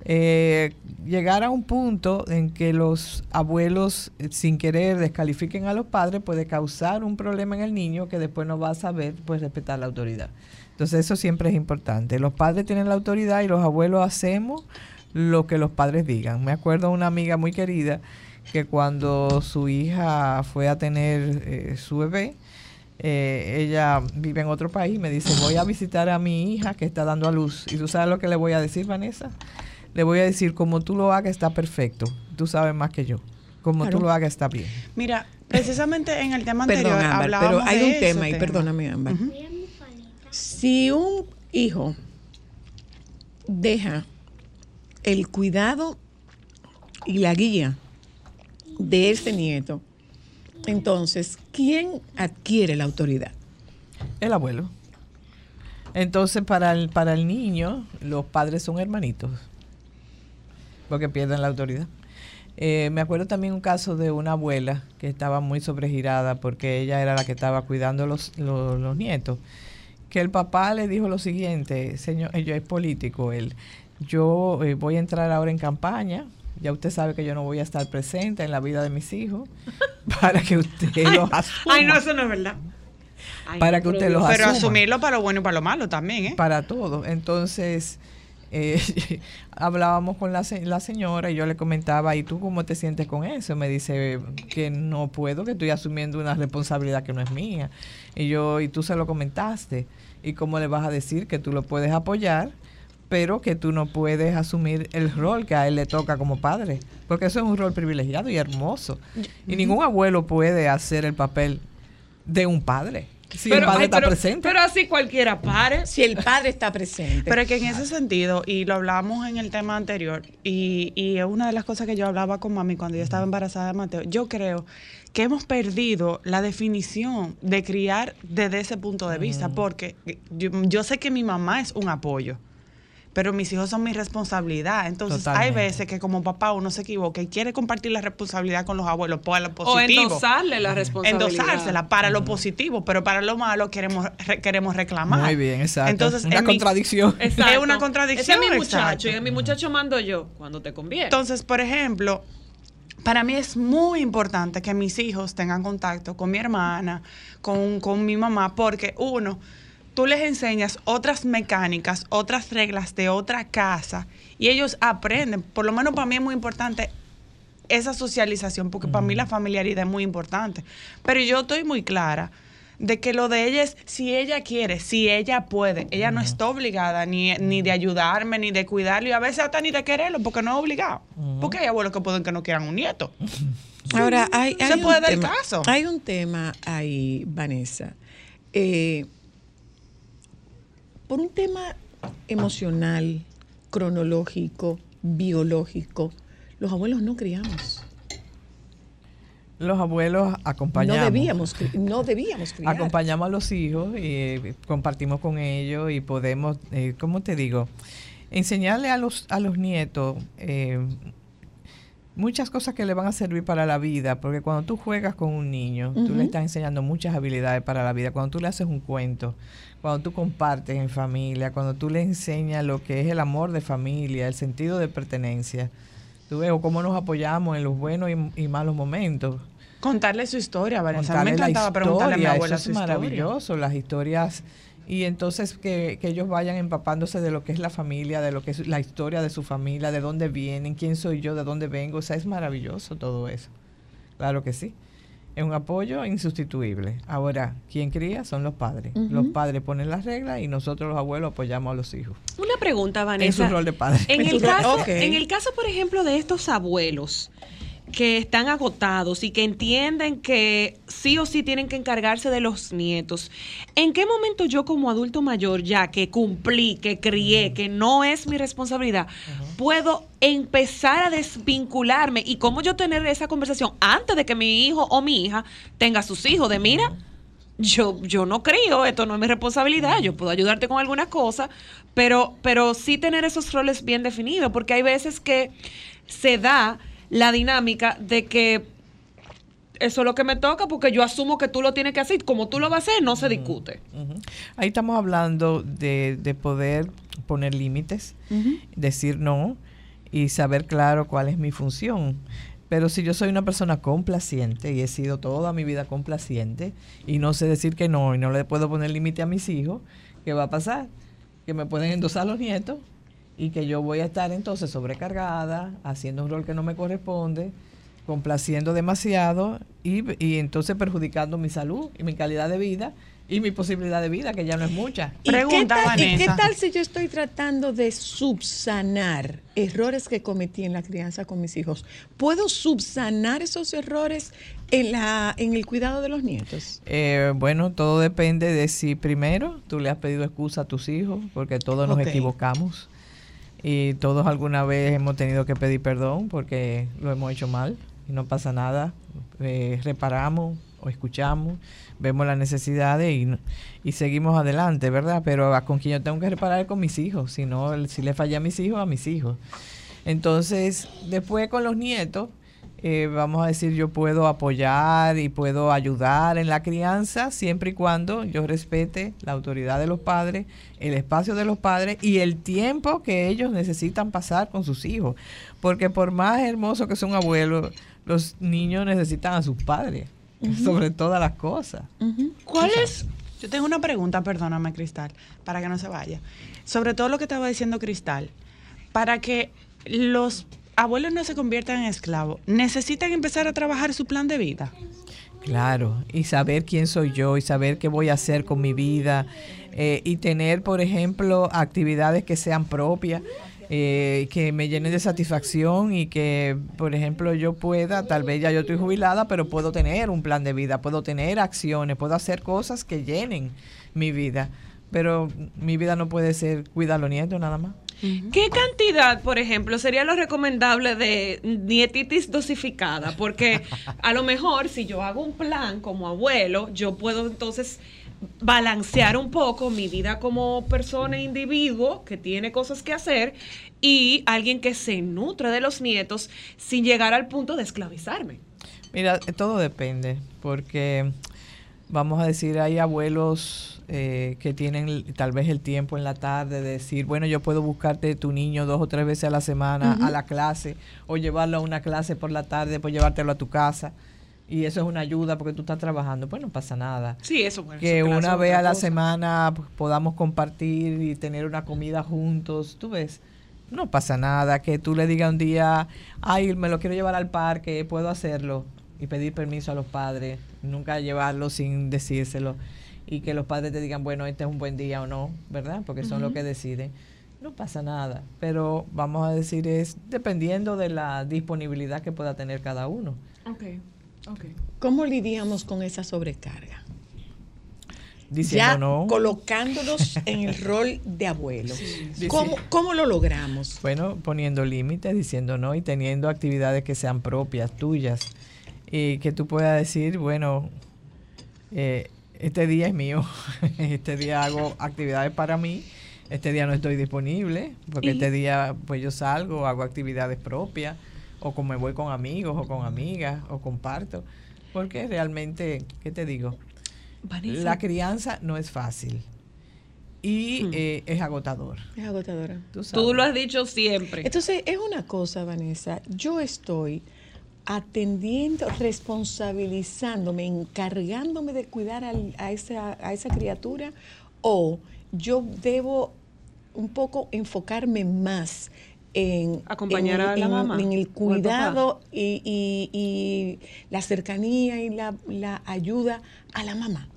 G: eh, llegar a un punto en que los abuelos eh, sin querer descalifiquen a los padres puede causar un problema en el niño que después no va a saber pues respetar la autoridad. Entonces eso siempre es importante. Los padres tienen la autoridad y los abuelos hacemos lo que los padres digan. Me acuerdo una amiga muy querida que cuando su hija fue a tener eh, su bebé, eh, ella vive en otro país, me dice, voy a visitar a mi hija que está dando a luz. ¿Y tú sabes lo que le voy a decir, Vanessa? Le voy a decir, como tú lo hagas está perfecto. Tú sabes más que yo. Como
B: Claro.
G: tú lo hagas está bien.
A: Mira, precisamente en el tema anterior
B: Perdón, Ámbar,
A: hablábamos
B: pero hay
A: de
B: un tema, y
A: tema.
B: perdóname, Ámbar. Si un hijo deja el cuidado y la guía de ese nieto, entonces, ¿quién adquiere la autoridad?
G: El abuelo. Entonces, para el, para el niño, los padres son hermanitos. Porque pierden la autoridad. Eh, me acuerdo también un caso de una abuela que estaba muy sobregirada porque ella era la que estaba cuidando los, los, los nietos. Que el papá le dijo lo siguiente, señor, yo es político, él, yo eh, voy a entrar ahora en campaña, ya usted sabe que yo no voy a estar presente en la vida de mis hijos, para que usted los asuma.
C: Ay, no, eso no es verdad. Ay,
G: Para que usted
C: pero
G: los
A: Pero
G: asuma.
A: asumirlo para lo bueno y para lo malo también, ¿eh?
G: para todo. Entonces, eh, hablábamos con la, la señora y yo le comentaba, ¿y tú cómo te sientes con eso? Me dice que no puedo, que estoy asumiendo una responsabilidad que no es mía. Y yo, ¿y tú se lo comentaste? ¿Y cómo le vas a decir que tú lo puedes apoyar? pero que tú no puedes asumir el rol que a él le toca como padre, porque eso es un rol privilegiado y hermoso. Y ningún abuelo puede hacer el papel de un padre. Si el padre
C: ay,
G: está
C: pero-
G: presente.
C: Pero así cualquiera pare.
B: Si el padre está presente.
A: Pero es que en ese sentido, y lo hablábamos en el tema anterior, y, y es una de las cosas que yo hablaba con mami cuando yo estaba embarazada de Mateo, yo creo que hemos perdido la definición de criar desde ese punto de vista, porque yo, yo sé que mi mamá es un apoyo. Pero mis hijos son mi responsabilidad. Entonces, hay veces que como papá uno se equivoca y quiere compartir la responsabilidad con los abuelos por lo
C: O
A: positivo.
C: endosarle la responsabilidad.
A: endosársela para lo positivo, pero para lo malo queremos re- queremos reclamar.
G: Muy bien, exacto.
A: Entonces,
G: Una
A: en mi-
G: contradicción.
C: Exacto.
A: Es una contradicción,
C: Ese es mi muchacho
A: exacto.
C: y a mi muchacho mando yo cuando te conviene.
A: Entonces, por ejemplo, para mí es muy importante que mis hijos tengan contacto con mi hermana, con, con mi mamá, porque uno, tú les enseñas otras mecánicas, otras reglas de otra casa y ellos aprenden. Por lo menos para mí es muy importante esa socialización, porque para mí la familiaridad es muy importante. Pero yo estoy muy clara de que lo de ella es si ella quiere, si ella puede. Ella no está obligada ni, ni de ayudarme, ni de cuidarlo, y a veces hasta ni de quererlo, porque no es obligado. Porque hay abuelos que pueden que no quieran un nieto.
B: Ahora, hay,
A: Se
B: hay un
A: puede dar el
B: tema-
A: caso.
B: Hay un tema ahí, Vanessa. Eh, por un tema emocional, cronológico, biológico, los abuelos no criamos.
G: Los abuelos acompañamos.
B: No debíamos, no debíamos criar.
G: Acompañamos a los hijos y eh, compartimos con ellos y podemos, eh, ¿cómo te digo? Enseñarle a los, a los nietos eh, muchas cosas que le van a servir para la vida, porque cuando tú juegas con un niño, tú le estás enseñando muchas habilidades para la vida. Cuando tú le haces un cuento, cuando tú compartes en familia, cuando tú le enseñas lo que es el amor de familia, el sentido de pertenencia, tú ves o cómo nos apoyamos en los buenos y, y malos momentos.
A: Contarle su historia, Vanessa. A mí me encantaba preguntarle a mi abuela
G: eso
A: su
G: es
A: historia.
G: maravilloso, las historias. Y entonces que, que ellos vayan empapándose de lo que es la familia, de lo que es la historia de su familia, de dónde vienen, quién soy yo, de dónde vengo. O sea, es maravilloso todo eso. Claro que sí. Es un apoyo insustituible. Ahora, ¿quién cría? Son los padres. Los padres ponen las reglas y nosotros los abuelos apoyamos a los hijos.
C: Una pregunta,
G: En
C: Vanessa.
G: su rol de padre.
C: En
B: En
C: el, caso, en el caso, por ejemplo, de estos abuelos que están agotados y que entienden que sí o sí tienen que encargarse de los nietos, ¿en qué momento yo como adulto mayor ya que cumplí, que crié, que no es mi responsabilidad, puedo empezar a desvincularme y cómo yo tener esa conversación antes de que mi hijo o mi hija tenga sus hijos de mira? yo, yo no creo, esto no es mi responsabilidad, yo puedo ayudarte con algunas cosas, pero, pero sí tener esos roles bien definidos, porque hay veces que se da la dinámica de que eso es lo que me toca porque yo asumo que tú lo tienes que hacer, como tú lo vas a hacer, no se discute.
G: Ahí estamos hablando de, de poder poner límites, decir no y saber claro cuál es mi función. Pero si yo soy una persona complaciente y he sido toda mi vida complaciente y no sé decir que no y no le puedo poner límite a mis hijos, ¿qué va a pasar? Que me pueden endosar los nietos y que yo voy a estar entonces sobrecargada, haciendo un rol que no me corresponde, complaciendo demasiado y, y entonces perjudicando mi salud y mi calidad de vida y mi posibilidad de vida, que ya no es mucha.
B: ¿Y qué,
A: Pregunta,
B: tal, y qué
A: Vanessa.
B: tal si yo estoy tratando de subsanar errores que cometí en la crianza con mis hijos? ¿Puedo subsanar esos errores en, la, en el cuidado de los nietos?
G: Eh, bueno, todo depende de si primero tú le has pedido excusa a tus hijos, porque todos nos equivocamos y todos alguna vez hemos tenido que pedir perdón porque lo hemos hecho mal y no pasa nada. Eh, reparamos o escuchamos, vemos las necesidades y, y seguimos adelante, ¿verdad? Pero a- con quien yo tengo que reparar con mis hijos, si no, si le fallé a mis hijos, a mis hijos. Entonces, después con los nietos, eh, vamos a decir, yo puedo apoyar y puedo ayudar en la crianza siempre y cuando yo respete la autoridad de los padres, el espacio de los padres y el tiempo que ellos necesitan pasar con sus hijos. Porque por más hermoso que son abuelos, los niños necesitan a sus padres, sobre todas las cosas.
A: ¿Cuál es? Yo tengo una pregunta, perdóname, Cristal, para que no se vaya. Sobre todo lo que estaba diciendo Cristal. Para que los abuelos no se conviertan en esclavos, necesitan empezar a trabajar su plan de vida.
G: Claro, y saber quién soy yo y saber qué voy a hacer con mi vida eh, y tener, por ejemplo, actividades que sean propias, eh, que me llenen de satisfacción y que, por ejemplo, yo pueda, tal vez ya yo estoy jubilada, pero puedo tener un plan de vida, puedo tener acciones, puedo hacer cosas que llenen mi vida, pero mi vida no puede ser cuidar a los nietos nada más.
C: ¿Qué cantidad, por ejemplo, sería lo recomendable de nietitis dosificada? Porque a lo mejor si yo hago un plan como abuelo, yo puedo entonces balancear un poco mi vida como persona e individuo que tiene cosas que hacer y alguien que se nutre de los nietos sin llegar al punto de esclavizarme.
G: Mira, todo depende, porque vamos a decir, hay abuelos eh, que tienen tal vez el tiempo en la tarde de decir, bueno, yo puedo buscarte tu niño dos o tres veces a la semana a la clase, o llevarlo a una clase por la tarde, pues llevártelo a tu casa. Y eso es una ayuda porque tú estás trabajando, pues no pasa nada.
C: Sí, eso
G: que una vez a la
C: cosa.
G: semana pues, podamos compartir y tener una comida juntos, tú ves, no pasa nada, que tú le digas un día, ay, me lo quiero llevar al parque, puedo hacerlo. Y pedir permiso a los padres, nunca llevarlo sin decírselo y que los padres te digan, bueno, este es un buen día o no, ¿verdad? Porque son los que deciden. No pasa nada, pero vamos a decir es dependiendo de la disponibilidad que pueda tener cada uno.
C: Ok, ok.
B: ¿Cómo lidiamos con esa sobrecarga?
G: Diciendo
B: ya
G: no.
B: colocándonos en el rol de abuelo. ¿Cómo, cómo lo logramos?
G: Bueno, poniendo límites, diciendo no y teniendo actividades que sean propias, tuyas. Y que tú puedas decir, bueno, eh, este día es mío, este día hago actividades para mí, este día no estoy disponible, porque
C: Y-
G: este día pues yo salgo, hago actividades propias, o como me voy con amigos o con amigas, o comparto. Porque realmente, ¿qué te digo?
C: Vanessa,
G: La crianza no es fácil y eh, es agotador.
B: Es agotadora.
G: Tú,
C: tú lo has dicho siempre.
B: Entonces, es una cosa, Vanessa, yo estoy atendiendo, responsabilizándome, encargándome de cuidar al- a, esa, a esa criatura o yo debo un poco enfocarme más en
C: Acompañar
B: en-
C: a la
B: en-
C: mamá
B: en el cuidado y, y- y la cercanía y la, la ayuda a la mamá.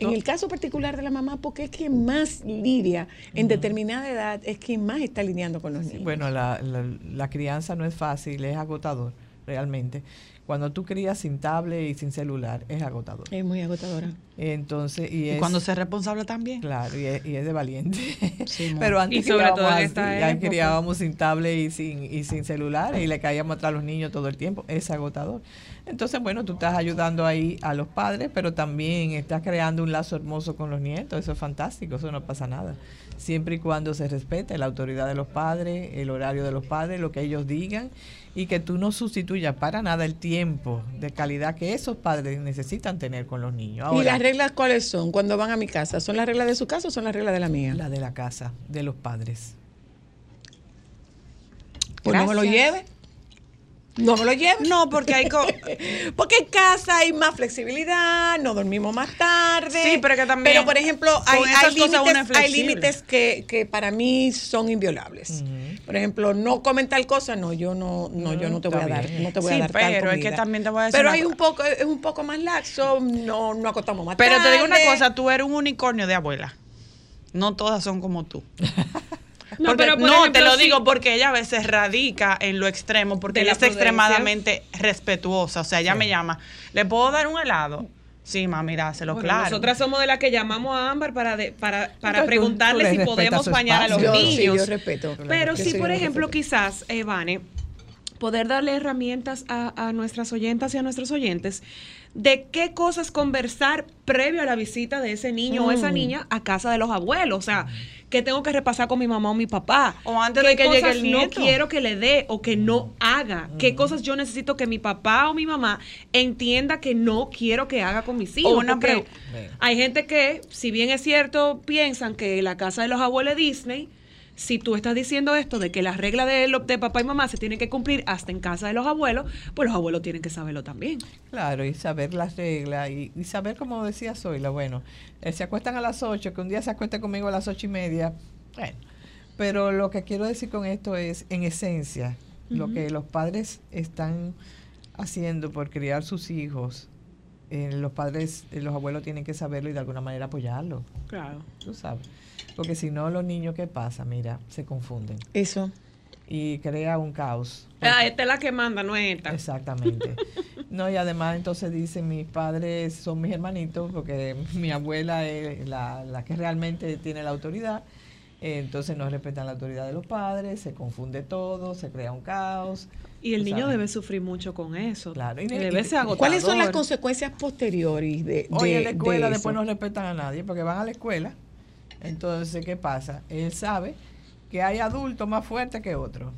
B: En el caso particular de la mamá, porque es quien más lidia en determinada edad, es quien más está lidiando con los niños.
G: Bueno, la, la- la crianza no es fácil, es agotador, realmente. Cuando tú crías sin tablet y sin celular, es agotador.
B: Es muy agotadora.
G: Entonces, y
A: Y
G: es...
A: cuando se es responsable también.
G: Claro, y es, y es de valiente.
B: Sí.
G: Pero antes
C: Y sobre todo
G: criábamos
C: en
G: así,
C: esta
G: ya
C: época.
G: criábamos sin tablet y sin, y sin celulares y le caíamos atrás a los niños todo el tiempo. Es agotador. Entonces, bueno, tú estás ayudando ahí a los padres, pero también estás creando un lazo hermoso con los nietos. Eso es fantástico, eso no pasa nada. Siempre y cuando se respete la autoridad de los padres, el horario de los padres, lo que ellos digan y que tú no sustituyas para nada el tiempo de calidad que esos padres necesitan tener con los niños.
B: ¿Y las reglas cuáles son cuando van a mi casa? ¿Son las reglas de su casa o son las reglas de la mía?
G: la de la casa, de los padres.
B: Pues no me lo lleve. No me lo lleve.
A: No, porque hay
B: Porque en casa hay más flexibilidad, no dormimos más tarde.
A: Sí, pero que también
B: Pero, por ejemplo, hay, hay límites, hay límites que, que para mí son inviolables. Por ejemplo, no comen tal cosa, no, yo no, no, yo no te voy a dar, no te voy a dar tal
A: pero es que también te voy a decir
B: Pero hay un poco, es un poco más laxo, no, no acostamos más
A: Pero te digo una
B: tarde.
A: cosa, tú eres un unicornio de abuela. No todas son como tú.
C: No,
A: Porque-
C: pero por
A: no,
C: ejemplo,
A: te lo
C: sí.
A: digo porque ella a veces radica en lo extremo, porque ella
C: la
A: es
C: prudencia.
A: extremadamente respetuosa. O sea, ella me llama, ¿le puedo dar un helado? Sí, mami, dáselo,
C: Bueno,
A: claro.
C: Nosotras somos de las que llamamos a Ámbar para, de- para, para
G: Entonces,
C: preguntarle
G: tú
C: si podemos bañar a los.
B: Yo- sí,
C: niños.
B: yo respeto.
C: Pero sí, por
B: lo
C: ejemplo,
B: respeto.
C: quizás, eh, Vane, poder darle herramientas a, a nuestras oyentas y a nuestros oyentes de qué cosas conversar previo a la visita de ese niño o
B: Mm.
C: esa niña a casa de los abuelos. O sea, ¿qué tengo que repasar con mi mamá o mi papá?
A: O antes
C: ¿Qué
A: de que llegue
C: cosas
A: el
C: no
A: nieto.
C: quiero que le dé o que no haga? ¿Qué cosas yo necesito que mi papá o mi mamá entienda que no quiero que haga con mis hijos?
A: una
C: Porque
A: pre-
C: hay gente que, si bien es cierto, piensan que la casa de los abuelos Disney. Si tú estás diciendo esto de que las reglas de, lo- de papá y mamá se tienen que cumplir hasta en casa de los abuelos, pues los abuelos tienen que saberlo también.
G: Claro, y saber las reglas y, y saber, como decía Zoila, bueno, eh, se acuestan a las 8, que un día se acueste conmigo a las ocho y media, bueno. Pero lo que quiero decir con esto es, en esencia, lo que los padres están haciendo por criar sus hijos, eh, los padres, eh, los abuelos tienen que saberlo y de alguna manera apoyarlo,
C: Claro.
G: tú sabes. Porque si no, los niños, ¿qué pasa? Mira, se confunden
B: Eso.
G: y crea un caos.
C: Ah, esta es la que manda, no es esta.
G: Exactamente. No, y además entonces dicen, mis padres son mis hermanitos, porque mi abuela es la, la que realmente tiene la autoridad, entonces no respetan la autoridad de los padres, se confunde todo, se crea un caos.
C: Y el niño
G: sabes.
C: debe sufrir mucho con eso.
G: Claro, y
C: debe
G: y-
C: ser agotador.
B: ¿Cuáles son las consecuencias posteriores de, de,
G: Hoy en la escuela después no respetan a nadie, porque van a la escuela, entonces, ¿qué pasa? Él sabe que hay adultos más fuertes que otros.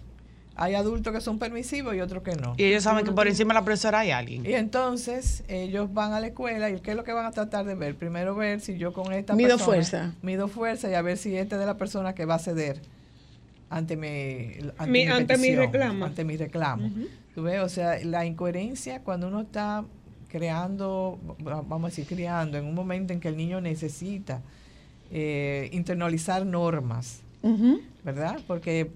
G: Hay adultos que son permisivos y otros que no.
A: Y ellos saben que por encima de la profesora hay alguien.
G: Y entonces ellos van a la escuela y ¿qué es lo que van a tratar de ver? Primero ver si yo con esta
B: Mido
G: persona
B: fuerza.
G: mido fuerza y a ver si este es de la persona que va a ceder ante mi ante
C: Mi-
G: mi,
C: ante mi reclamo.
G: ante mi reclamo. Tú ves, o sea, la incoherencia cuando uno está creando, va- vamos a decir, criando en un momento en que el niño necesita eh, internalizar normas. ¿verdad? Porque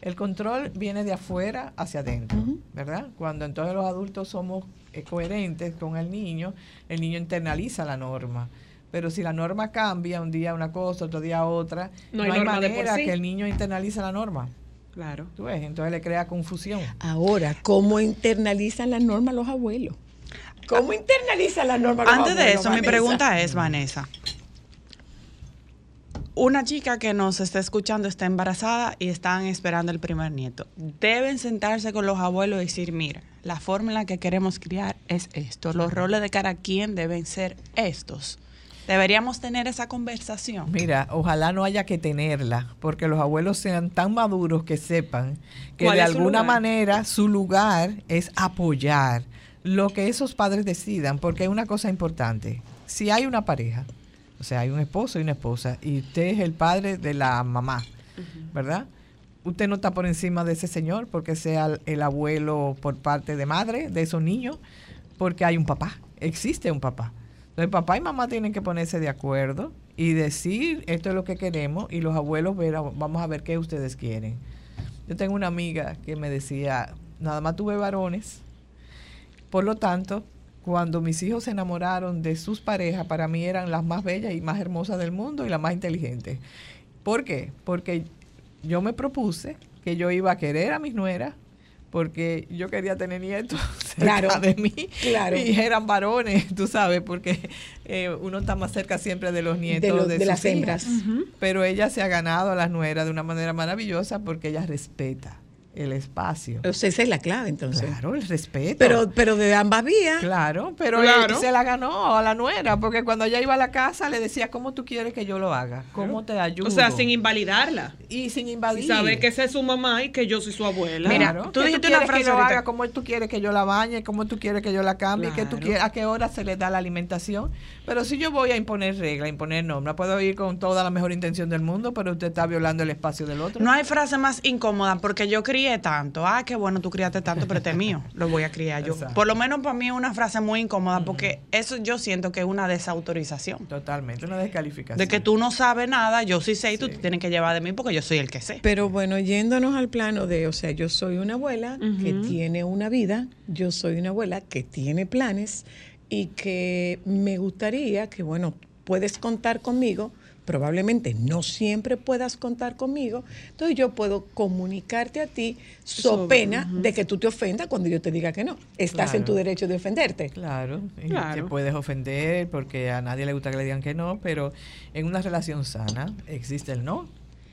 G: El control viene de afuera hacia adentro, ¿verdad? Cuando entonces los adultos somos eh, coherentes con el niño, el niño internaliza la norma. Pero si la norma cambia, un día una cosa, otro día otra,
C: No
G: no
C: hay
G: manera
C: sí.
G: que el niño internalice la norma.
C: Claro.
G: ¿Tú ves? Entonces le crea confusión.
B: Ahora, ¿cómo internalizan las normas los abuelos? ¿Cómo internalizan las normas los
A: Antes de eso, mi pregunta es, Vanessa. Una chica que nos está escuchando está embarazada y están esperando el primer nieto. Deben sentarse con los abuelos y decir, mira, la forma en la que queremos criar es esto. Los roles de cada quien deben ser estos. Deberíamos tener esa conversación.
G: Mira, ojalá no haya que tenerla, porque los abuelos sean tan maduros que sepan que
C: ¿Cuál
G: de alguna
C: lugar?
G: manera su lugar es apoyar lo que esos padres decidan, porque hay una cosa importante. Si hay una pareja, o sea, hay un esposo y una esposa, y usted es el padre de la mamá, ¿verdad? Usted no está por encima de ese señor porque sea el- el abuelo por parte de madre de esos niños, porque hay un papá, existe un papá. Entonces papá y mamá tienen que ponerse de acuerdo y decir esto es lo que queremos y los abuelos ver, vamos a ver qué ustedes quieren. Yo tengo una amiga que me decía, nada más tuve varones, por lo tanto, cuando mis hijos se enamoraron de sus parejas, para mí eran las más bellas y más hermosas del mundo y las más inteligentes. ¿Por qué? Porque yo me propuse que yo iba a querer a mis nueras porque yo quería tener nietos cerca
B: Claro,
G: de mí
B: claro.
G: y eran varones, tú sabes, porque eh, uno está más cerca siempre de los nietos
B: de, los- de
G: sus
B: las hembras.
G: Pero ella se ha ganado a las nueras de una manera maravillosa porque ella respeta el espacio.
B: O sea, esa es la clave entonces.
G: Claro, el respeto.
B: Pero, pero de ambas vías.
G: Claro, pero
C: Claro.
G: él se la ganó a la nuera, porque cuando ella iba a la casa le decía, ¿cómo tú quieres que yo lo haga? ¿Cómo te ayudo?
C: O sea, sin invalidarla.
G: y sin invadir.
C: Y saber que esa es su mamá y que yo soy su abuela.
A: Mira,
G: Claro,
A: tú
G: que
A: dijiste una frase
G: que yo haga, cómo tú quieres que yo la bañe, cómo tú quieres que yo la cambie, que tú
C: Claro.
G: quieres, a qué hora se le da la alimentación. Pero si yo voy a imponer reglas, imponer normas, puedo ir con toda la mejor intención del mundo, pero usted está violando el espacio del otro.
A: No hay frase más incómoda porque yo crié tanto. Ah, qué bueno, tú criaste tanto, pero este es mío. Lo voy a criar yo.
G: Exacto.
A: Por lo menos para mí es una frase muy incómoda porque eso yo siento que es una desautorización.
G: Totalmente, una descalificación.
A: De que tú no sabes nada, yo sí sé y tú te tienes que llevar de mí porque yo soy el que sé.
B: Pero bueno, yéndonos al plano de, o sea, yo soy una abuela que tiene una vida, yo soy una abuela que tiene planes y que me gustaría que, bueno, puedes contar conmigo, probablemente no siempre puedas contar conmigo, entonces yo puedo comunicarte a ti so
C: Sobre,
B: pena de que tú te ofendas cuando yo te diga que no. Estás en tu derecho de ofenderte.
G: Claro, y
C: Claro.
G: te puedes ofender porque a nadie le gusta que le digan que no, pero en una relación sana existe el no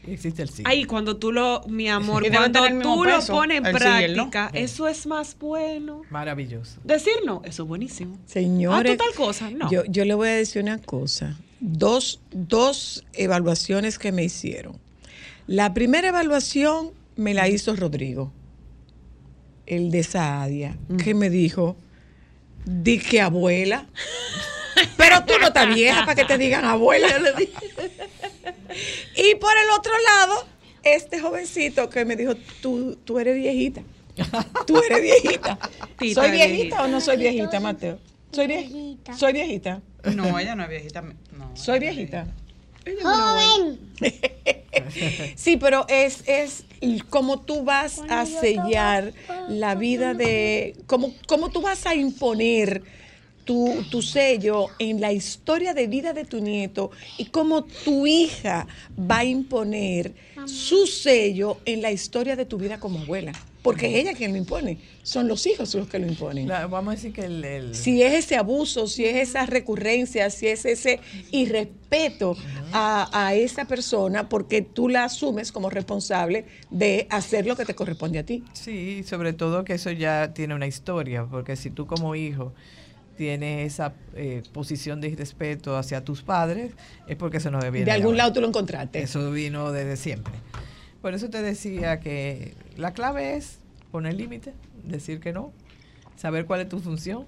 G: y existe el sí.
C: Ay, cuando tú lo, mi amor, cuando tú lo pones en
A: sí no.
C: práctica, eso es más bueno.
G: Maravilloso.
C: Decir no, eso es buenísimo.
B: Señores,
C: Ah, ¿tú tal cosa? No.
B: Yo, yo le voy a decir una cosa. Dos, dos evaluaciones que me hicieron. La primera evaluación me la hizo Rodrigo, el de Saadia, que me dijo, di que abuela. Pero tú no estás vieja para que te digan abuela. Y por el otro lado, este jovencito que me dijo, tú, tú eres viejita. Tú eres viejita. ¿Soy viejita
C: viejita.
B: o no soy viejita, Mateo? Soy viejita. Soy viejita.
A: No, ella no es viejita. No,
B: Soy viejita.
D: Joven.
B: Sí, pero es, es como tú vas a sellar la vida de, como, como tú vas a imponer tu, tu sello en la historia de vida de tu nieto y cómo tu hija va a imponer su sello en la historia de tu vida como abuela. Porque es ella quien lo impone, son los hijos los que lo imponen.
G: La- vamos a decir que el, el-
B: Si es ese abuso, si es esa recurrencia, si es ese irrespeto a, a esa persona, porque tú la asumes como responsable de hacer lo que te corresponde a ti.
G: Sí, sobre todo que eso ya tiene una historia, porque si tú como hijo tienes esa eh, posición de irrespeto hacia tus padres, es porque eso no viene
B: De algún
G: ahora.
B: lado tú lo encontraste.
G: Eso vino desde siempre. Por eso te decía que la clave es poner límite, decir que no, saber cuál es tu función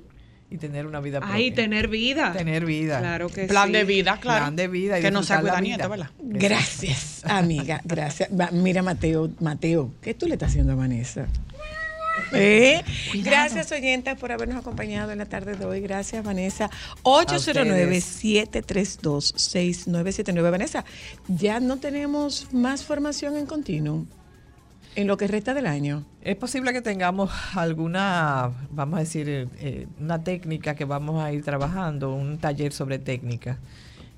G: y tener una vida propia.
C: Ay, tener vida.
G: Tener vida.
C: Claro que
A: Plan
C: sí.
A: de vida, claro.
G: Plan de vida y
A: que no sea
G: disfrutar la
A: nieto, ¿verdad?
B: Gracias, amiga, gracias. Mira, Mateo, Mateo, ¿qué tú le estás haciendo a Vanessa? ¿Eh? Gracias, oyentes, por habernos acompañado en la tarde de hoy. Gracias, Vanessa. 809-732-6979. Vanessa, ya no tenemos más formación en continuo. en lo que resta del año.
G: Es posible que tengamos alguna, vamos a decir, eh, eh, una técnica que vamos a ir trabajando, un taller sobre técnica.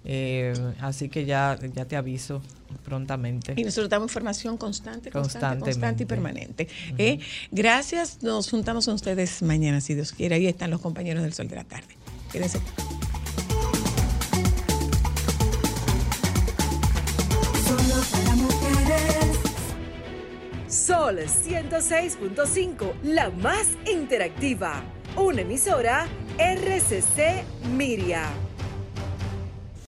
G: Eh, así que ya, ya te aviso prontamente.
B: Y nosotros damos información constante, constante, constante y permanente. Eh, gracias, nos juntamos con ustedes mañana, si Dios quiere. Ahí están los compañeros del Sol de la Tarde. Quédense.
H: Sol 106.5, la más interactiva. Una emisora RCC Miria.